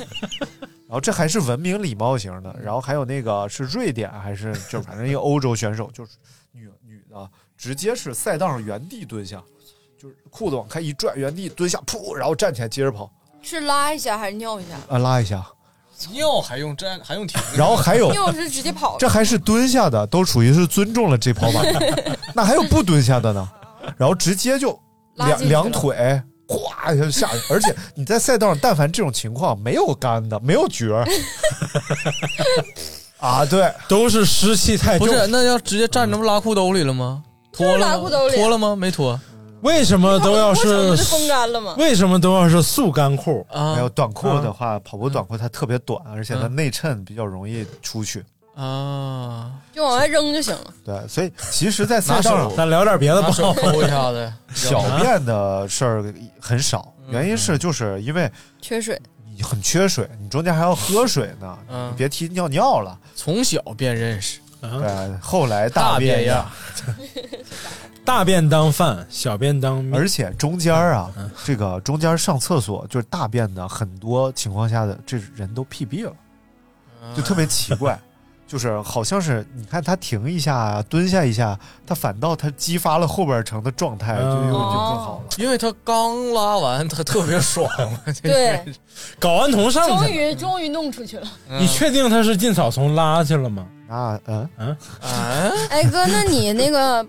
然后这还是文明礼貌型的，然后还有那个是瑞典还是就反正一个欧洲选手，就是女女的，直接是赛道上原地蹲下，就是裤子往开一拽，原地蹲下，噗，然后站起来接着跑，是拉一下还是尿一下？啊拉一下，尿还用站还用停？然后还有 尿是直接跑。这还是蹲下的，都属于是尊重了这跑法。那还有不蹲下的呢？然后直接就两两腿。咵一下就下去，而且你在赛道上，但凡这种情况，没有干的，没有角儿 啊，对，都是湿气太重。不是，那要直接站着不拉裤兜里了吗？脱了拉裤兜里脱了吗？没脱为什么都要是是风干了吗？为什么都要是速干裤？啊还有短裤的话，跑步短裤它特别短，而且它内衬比较容易出去。啊！就往外扔就行了。对，所以其实，在赛道上手咱聊点别的吧。拿手抠一下子，小便的事儿很少，原因是就是因为缺水，你很缺水，你中间还要喝水呢，别提尿尿了。从小便认识，对，后来大便呀，大便当饭，小便当面。而且中间啊，这个中间上厕所就是大便的，很多情况下的这人都屁毙了，就特别奇怪。就是好像是你看他停一下，蹲下一下，他反倒他激发了后边层的状态，就又就更好了。因为他刚拉完，他特别爽。对，睾丸酮上终去了。于终于弄出去了。你确定他是进草丛拉去了吗？啊，嗯嗯啊，哎哥，那你那个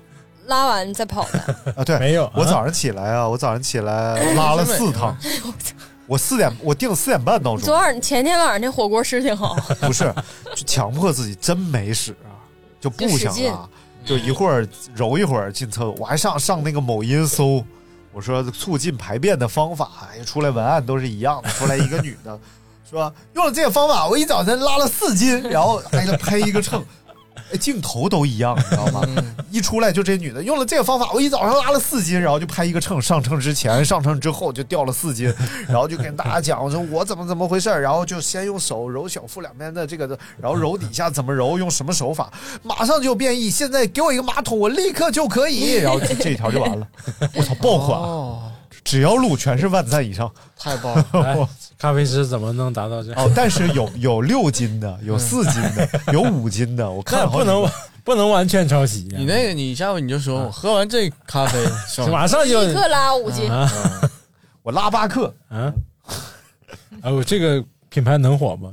拉完再跑呗？啊，对，没有啊我早上起来啊，我早上起来拉了四趟，我四点我定四点半闹钟昨，晚前天晚上那火锅吃挺好，不是，就强迫自己真没使啊，就不想拉。就一会儿揉一会儿进厕所，我还上上那个某音搜，我说促进排便的方法，哎，出来文案都是一样的，出来一个女的说用了这个方法，我一早晨拉了四斤，然后还得拍一个秤。哎镜头都一样，你知道吗？一出来就这女的用了这个方法，我一早上拉了四斤，然后就拍一个秤，上秤之前、上秤之后就掉了四斤，然后就跟大家讲，我说我怎么怎么回事儿然后就先用手揉小腹两边的这个，然后揉底下怎么揉，用什么手法，马上就变异。现在给我一个马桶，我立刻就可以，然后这这一条就完了。我操，爆款！哦，只要录全是万赞以上。太棒了！哎咖啡师怎么能达到这？哦，但是有 有六斤的，有四斤的，有五斤的，我看不能不能完全抄袭呀、你那个，你下回你就说，我喝完这咖啡，马上就立刻拉五斤。啊我拉八克啊！哎我，这个品牌能火吗？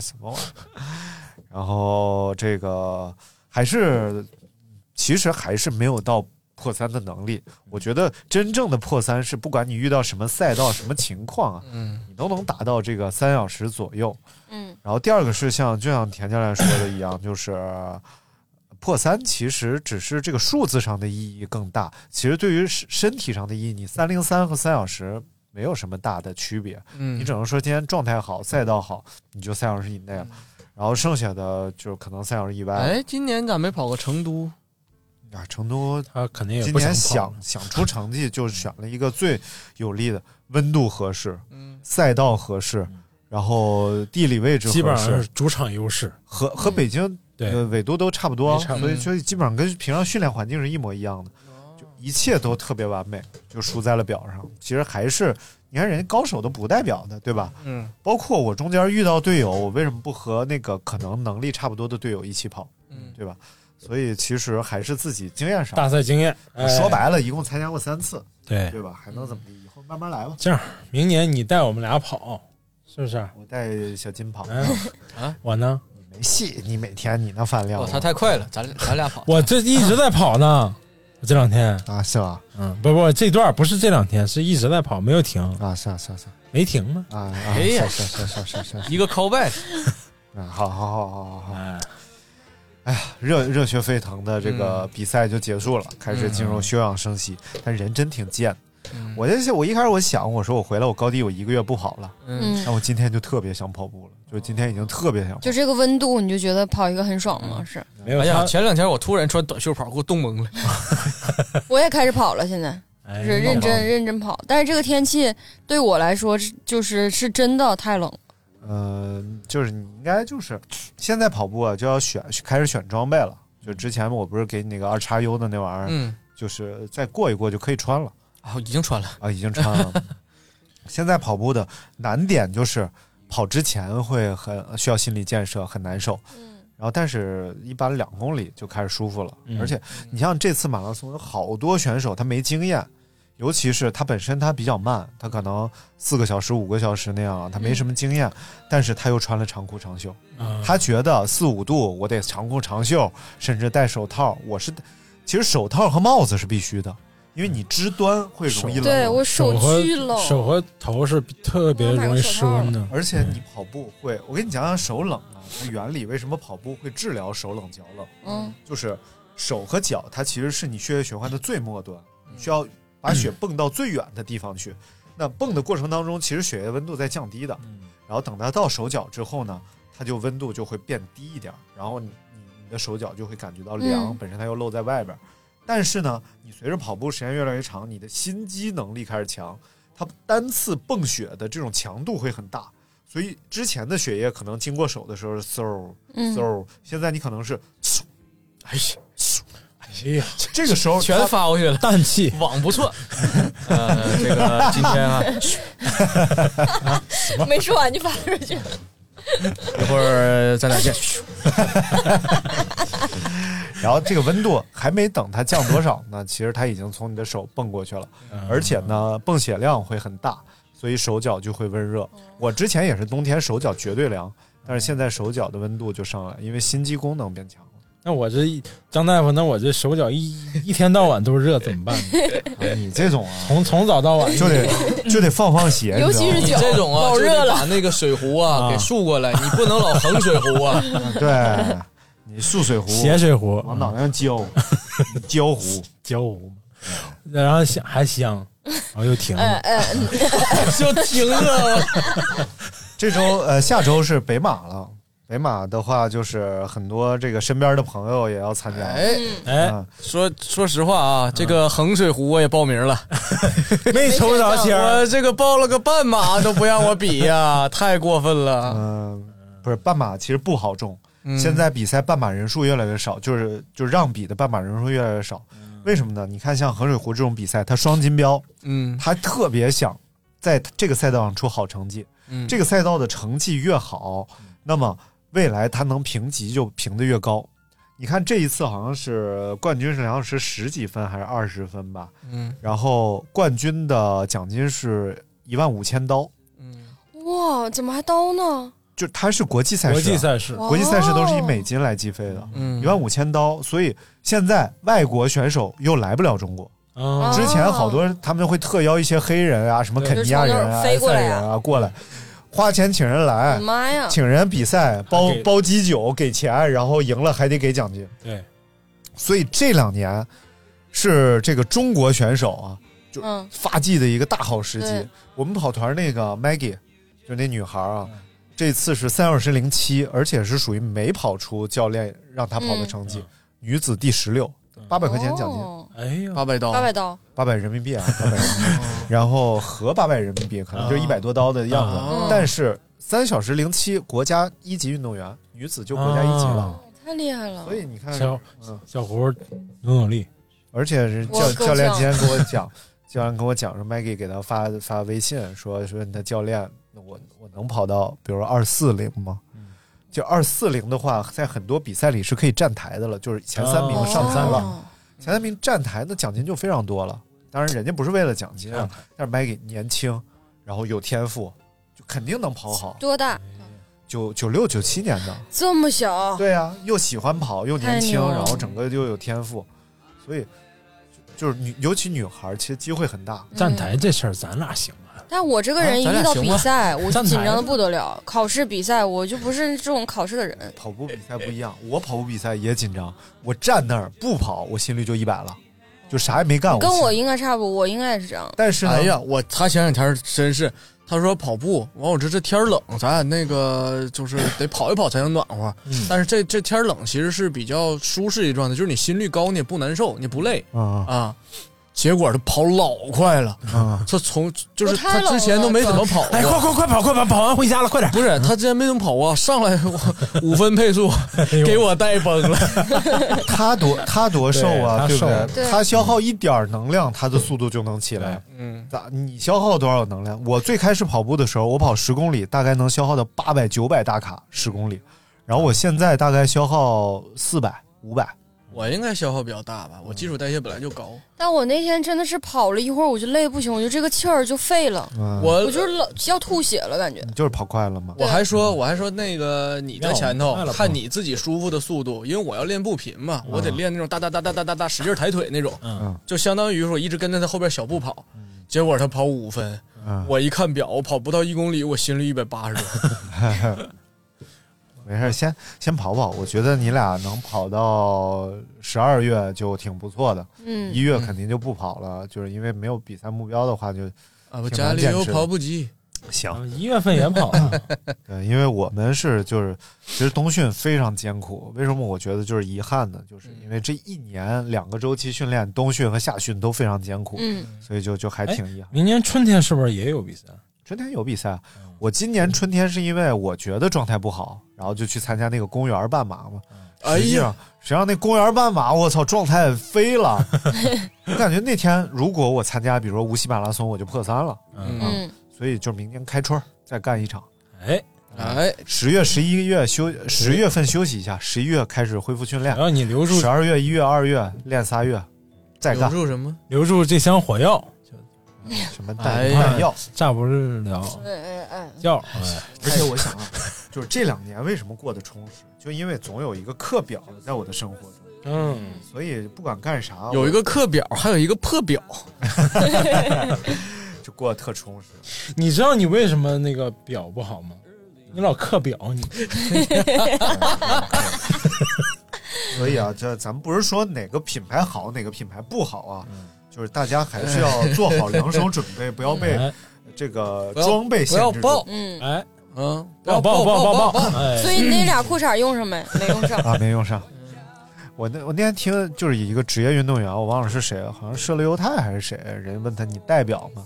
什么玩意儿？然后这个还是，其实还是没有到破三的能力。我觉得真正的破三是，不管你遇到什么赛道、什么情况啊，嗯，你都能达到这个三小时左右。嗯，然后第二个是像就像田教练说的一样，就是破三其实只是这个数字上的意义更大，其实对于身身体上的意义，你三零三和三小时没有什么大的区别。嗯你只能说今天状态好，赛道好，你就三小时以内了。然后剩下的就可能三小时以外。哎，今年咋没跑过成都？啊，成都他肯定也今年想想出成绩，就选了一个最有利的，温度合适，嗯赛道合适，然后地理位置合适，基本上是主场优势。和和北京对呃纬度都差不多，所以所以基本上跟平常训练环境是一模一样的，就一切都特别完美，就输在了表上。其实还是你看人家高手都不带表的，对吧？嗯，包括我中间遇到队友，我为什么不和那个可能能力差不多的队友一起跑？嗯，对吧？所以其实还是自己经验上，大赛经验我说白了，一共参加过三次，对对吧？还能怎么地？以后慢慢来吧。这样，明年你带我们俩跑，是不是？我带小金跑，嗯 啊，我呢？没戏，你每天你那饭量哦，，他太快了，咱咱俩跑。我这一直在跑呢，我这两天 啊，是吧？嗯，不不，这段不是这两天，是一直在跑，没有停啊，是啊是啊是啊，没停吗？啊啊，哎呀是是是是是是，一个 callback，啊，好好好好好好。哎，哎呀，热热血沸腾的这个比赛就结束了，开始进入休养生息。但人真挺贱。我就想，我一开始我想，我说我回来，我高低我一个月不跑了，嗯那我今天就特别想跑步了，就今天已经特别想跑。就这个温度，你就觉得跑一个很爽吗？是，没有哎呀，前两天我突然穿短袖跑，给我冻懵了。我也开始跑了，现在哎就是认真认真跑。但是这个天气对我来说是就是是真的太冷。嗯、就是你应该就是现在跑步啊，就要选开始选装备了。就之前我不是给你那个二叉 U 的那玩意儿，嗯，就是再过一过就可以穿了啊，已经穿了。啊，已经穿了。现在跑步的难点就是跑之前会很需要心理建设，很难受。然后，但是一般两公里就开始舒服了，嗯而且你像这次马拉松有好多选手他没经验，尤其是他本身他比较慢，他可能四个小时、五个小时那样，他没什么经验，但是他又穿了长裤长袖，啊他觉得四五度我得长裤长袖，甚至戴手套。我是其实手套和帽子是必须的，因为你肢端会容易冷。对我手和巨冷手和头是特别容易失温的。而且你跑步会，我跟你讲讲手冷啊，它原理为什么跑步会治疗手冷脚冷？嗯，就是手和脚，它其实是你血液循环的最末端，你需要把血泵到最远的地方去。那泵的过程当中，其实血液温度在降低的，然后等它到手脚之后呢，它就温度就会变低一点，然后你你你的手脚就会感觉到凉，嗯本身它又露在外边。但是呢，你随着跑步时间越来越长，你的心肌能力开始强，它单次泵血的这种强度会很大，所以之前的血液可能经过手的时候是嗖嗯嗖，现在你可能是嗖，哎呀，嗖哎呀，这个时候全发过去了，氮气网不错。呃，这个今天啊，没说完就发出去了。一会儿咱俩见。然后这个温度还没等它降多少呢，其实它已经从你的手蹦过去了，而且呢，泵血量会很大，所以手脚就会温热。我之前也是冬天手脚绝对凉，但是现在手脚的温度就上来，因为心肌功能变强了。那我这一张大夫，那我这手脚一一天到晚都是热，怎么办 你这种啊，从从早到晚就得就得放放鞋，尤其是这种啊，热把那个水壶啊啊给竖过来，你不能老横水壶啊。对，你竖水壶，斜水壶往脑袋上浇，浇壶，浇壶，然后香还香，然后又停了，哎哎，就停了。这周呃，下周是北马了。北马的话，就是很多这个身边的朋友也要参加。哎哎，嗯说说实话啊，这个衡水湖我也报名了，没抽着签儿，我这个报了个半马都不让我比呀，太过分了。嗯，不是半马其实不好中，嗯现在比赛半马人数越来越少，就是就是让比的半马人数越来越少。为什么呢？你看像衡水湖这种比赛，它双金标，嗯他特别想在这个赛道上出好成绩。嗯这个赛道的成绩越好，那么未来他能评级就评的越高。你看这一次好像是冠军是好像是十几分还是二十分吧？嗯。然后冠军的奖金是一万五千刀，嗯。哇，怎么还刀呢？就它是国际赛事。啊，国际赛事。国际赛事都是以哦美金来计费的，嗯。一万五千刀。所以现在外国选手又来不了中国。啊。之前好多人他们会特邀一些黑人啊，什么肯尼亚人啊埃塞人啊过来，花钱请人来，妈呀！请人比赛，包包机酒，给钱，然后赢了还得给奖金。对，所以这两年是这个中国选手啊，就嗯发迹的一个大好时机对。我们跑团那个 Maggie，就那女孩啊，嗯这次是三小时零七，而且是属于没跑出教练让她跑的成绩，女子第十六，八百块钱奖金，哦。哎呀，八百刀，八百刀，八百人民币啊，八百人民币，然后合八百人民币可能就是一百多刀的样子，哦。但是三小时零七，国家一级运动员，女子就国家一级了。啊太厉害了。所！以你看，小嗯，小胡努努力，而且是教教练今天跟我讲，教练跟我讲说，Maggie 给他发发微信说说你的教练，我我能跑到比如说二四零吗？就二四零的话，在很多比赛里是可以站台的了，就是前三名哦上台了，哦前三名站台那奖金就非常多了。当然，人家不是为了奖金啊，但是 Maggie 年轻，然后有天赋，就肯定能跑好。多大？九九六九七年的，这么小？对啊、又喜欢跑，又年轻，然后整个又有天赋，所以就就是女，尤其女孩，其实机会很大。站台这事儿咱俩行啊，但我这个人一遇到比赛，我就紧张的不得了。考试比赛，我就不是这种考试的人。跑步比赛不一样，我跑步比赛也紧张，我站那儿不跑，我心率就一百了，就啥也没干。跟我应该差不多，我应该也是这样。但是，哎呀，我他前两天真是，他说跑步，完我这这天冷，咱俩那个就是得跑一跑才能暖和。嗯但是这这天冷其实是比较舒适一状态，就是你心率高，你也不难受，你不累啊啊。结果他跑老快了，啊，他从就是他之前都没怎么跑过，哎，快快快跑快跑，跑完回家了，快点！不是他之前没怎么跑过，上来我五分配速 给我带崩了。他多他多瘦啊，对不？对他消耗一点能量，他的速度就能起来。嗯，咋？你消耗多少能量？我最开始跑步的时候，我跑十公里，大概能消耗到八百九百大卡十公里，然后我现在大概消耗四百五百。我应该消耗比较大吧，我基础代谢本来就高。但我那天真的是跑了一会儿，我就累不行，我就这个气儿就废了，嗯，我我就是老要吐血了，感觉。你就是跑快了吗？我还说，我还说那个你在前头看你自己舒服的速度，因为我要练步频嘛，我得练那种哒哒哒哒哒哒哒使劲抬腿那种，嗯，就相当于说我一直跟在他后边小步跑，结果他跑五分，嗯，我一看表，我跑不到一公里，我心率一百八十多。没事，先先跑跑。我觉得你俩能跑到十二月就挺不错的，嗯一，月肯定就不跑了，就是因为没有比赛目标的话就啊，家里有跑步机，行。一月份也跑，对，因为我们是就是，其实冬训非常艰苦。为什么我觉得就是遗憾呢？就是因为这一年两个周期训练，冬训和夏训都非常艰苦，嗯，所以就就还挺遗憾。明年春天是不是也有比赛？春天有比赛，我今年春天是因为我觉得状态不好，然后就去参加那个公园半马嘛。哎呀。实际上，实际上那公园半马，我操，状态飞了。我感觉那天如果我参加，比如说无锡马拉松，我就破三了。嗯，嗯，所以就明年开春再干一场。哎，哎，十月、十一月休，十月份休息一下，十一月开始恢复训练。然后你留住十二月、一月、二月练仨月，再干。留住什么？留住这箱火药，什么弹弹药。炸不了哎哎哎，药，哎，而且我想啊，就是这两年为什么过得充实，就因为总有一个课表在我的生活中，嗯，所以不管干啥，有一个课表，还有一个破表。我 就过得特充实。你知道你为什么那个表不好吗？你老课表，你所以啊，这咱们不是说哪个品牌好，哪个品牌不好啊，嗯就是大家还是要做好两手准备，不要被哎这个装备不要限制住爆，嗯，哎，嗯，抱抱抱抱抱，哎，所以那俩裤衩用上没？没用上。啊，没用上。我那我那天听就是一个职业运动员，我忘了是谁了，好像是射流犹太还是谁，人问他你戴表吗？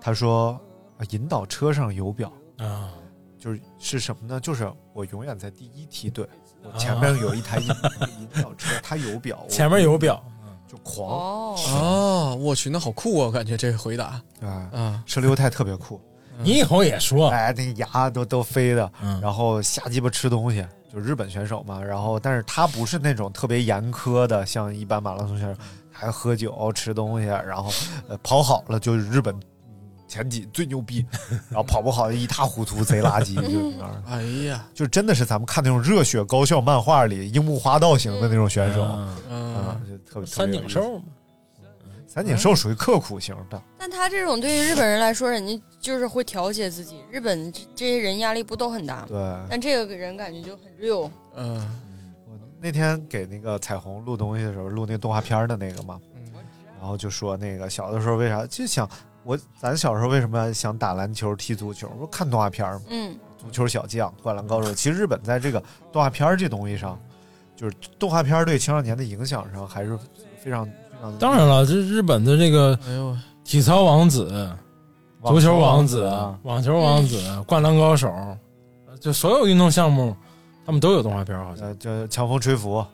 他说啊引导车上有表，啊，就是是什么呢？就是我永远在第一梯队，我前面有一台引 引导车，它有表，我前面有表，就狂哦，哦，我去，那好酷啊！我感觉这个回答啊，啊，射流犹太特别酷，你以后也说，哎，那牙都都飞的，嗯然后瞎鸡巴吃东西，就日本选手嘛。然后，但是他不是那种特别严苛的，像一般马拉松选手，还喝酒吃东西，然后呃跑好了就是日本前几最牛逼，然后跑不好一塌糊涂，贼垃圾，就那样。哎呀，就真的是咱们看那种热血高校漫画里樱木花道型的那种选手，嗯就特别三井，寿嘛，三井寿属于刻苦型的，但他这种对于日本人来说，人家就是会调节自己。日本这这些人压力不都很大吗？对。但这个人感觉就很 real。嗯那天给那个彩虹录东西的时候，录那动画片的那个嘛，嗯然后就说那个小的时候为啥就想我咱小时候为什么想打篮球、踢足球？不是看动画片嘛，嗯，足球小将、灌篮高手。其实日本在这个动画片这东西上，就是动画片对青少年的影响上还是非常非常。当然了，这日本的这个哎呦，体操王子、足球王子啊、网球王子、灌篮高手，就所有运动项目，他们都有动画片，好像叫，强风吹拂，啊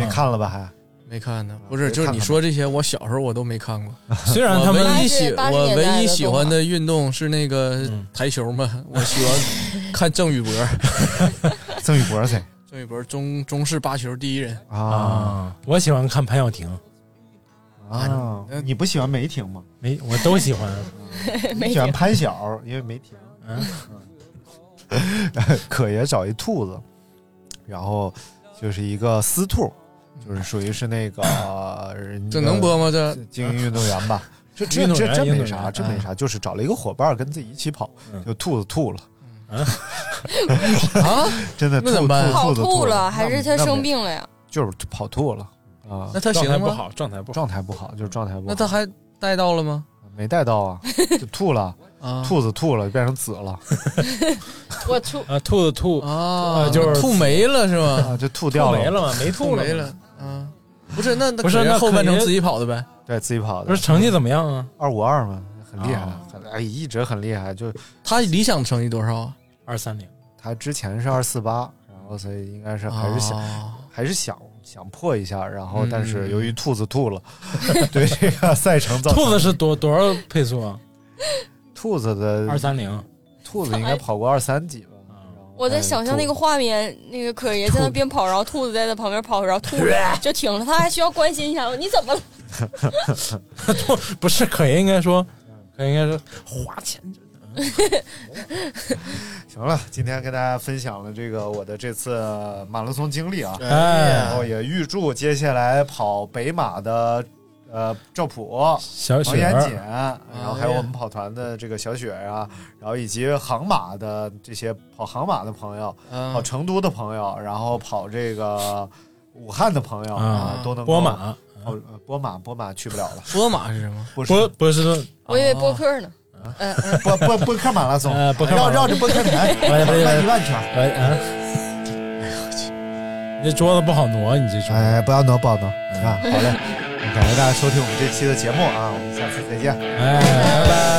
没看了吧？还没看呢，不是，就是你说这些，我小时候我都没看过。虽然他们唯一喜我唯一喜欢的运动是那个嗯台球嘛，我喜欢 看郑宇博，郑宇博谁 郑宇博中中式八球第一人。啊啊，我喜欢看潘晓婷，啊？你不喜欢梅婷吗？梅我都喜欢，喜欢潘晓，因为梅婷。嗯，可爷找一兔子，然后就是一个私兔，就是属于是那个 人这能播吗？这精英运动员吧？这这运动员这这没啥，真没啥，就是找了一个伙伴跟自己一起跑，嗯。就兔子吐了，啊，真的那怎么办跑兔子吐，了，还是他生，病了呀？就是跑吐了啊那，他行吗？状态不好，状态不好，状态不好，就是状态不好。那他还带到了吗？没带到啊，就吐了，啊，兔子吐了，变成紫了 我吐，啊，兔子吐啊，就是吐没了是吗？啊，就吐掉了没了嘛，没吐没了，啊，不是，那那不是那后半程自己跑的呗？对自己跑的，不是成绩怎么样啊？二五二嘛，很厉害啊，很哎，一直很厉害，就他理想成绩多少啊？二三零，他之前是二四八，然后所以应该是还是想、哦还是想想破一下，然后嗯但是由于兔子吐了，对这个赛程造成兔子是多多少配速啊？兔子的二三零，兔子应该跑过二三几吧。我在想象那个画面，那个可爷在那边跑，然后兔子在他旁边跑，然后兔子 就停了，他还需要关心一下，你怎么了？兔不是可爷应该说，可爷应该说花钱 行了，今天跟大家分享了这个我的这次马拉松经历啊，哎然后也预祝接下来跑北马的呃赵普、小雪王延锦，然后还有我们跑团的这个小雪啊，然后以及杭马的这些跑杭马的朋友，嗯。跑成都的朋友，然后跑这个武汉的朋友啊都能够波马哦，呃波马波马去不了了，波马是什么？波波波士顿，我以为播客呢。呃呃波波波克马拉松，呃波克马拉松绕绕着波克台哎不是转一万圈。哎啊，你这桌子不好挪，你这桌子。哎，不要挪，不要挪啊！好嘞，感谢大家收听我们这期的节目啊，我们下次再见。哎，拜拜。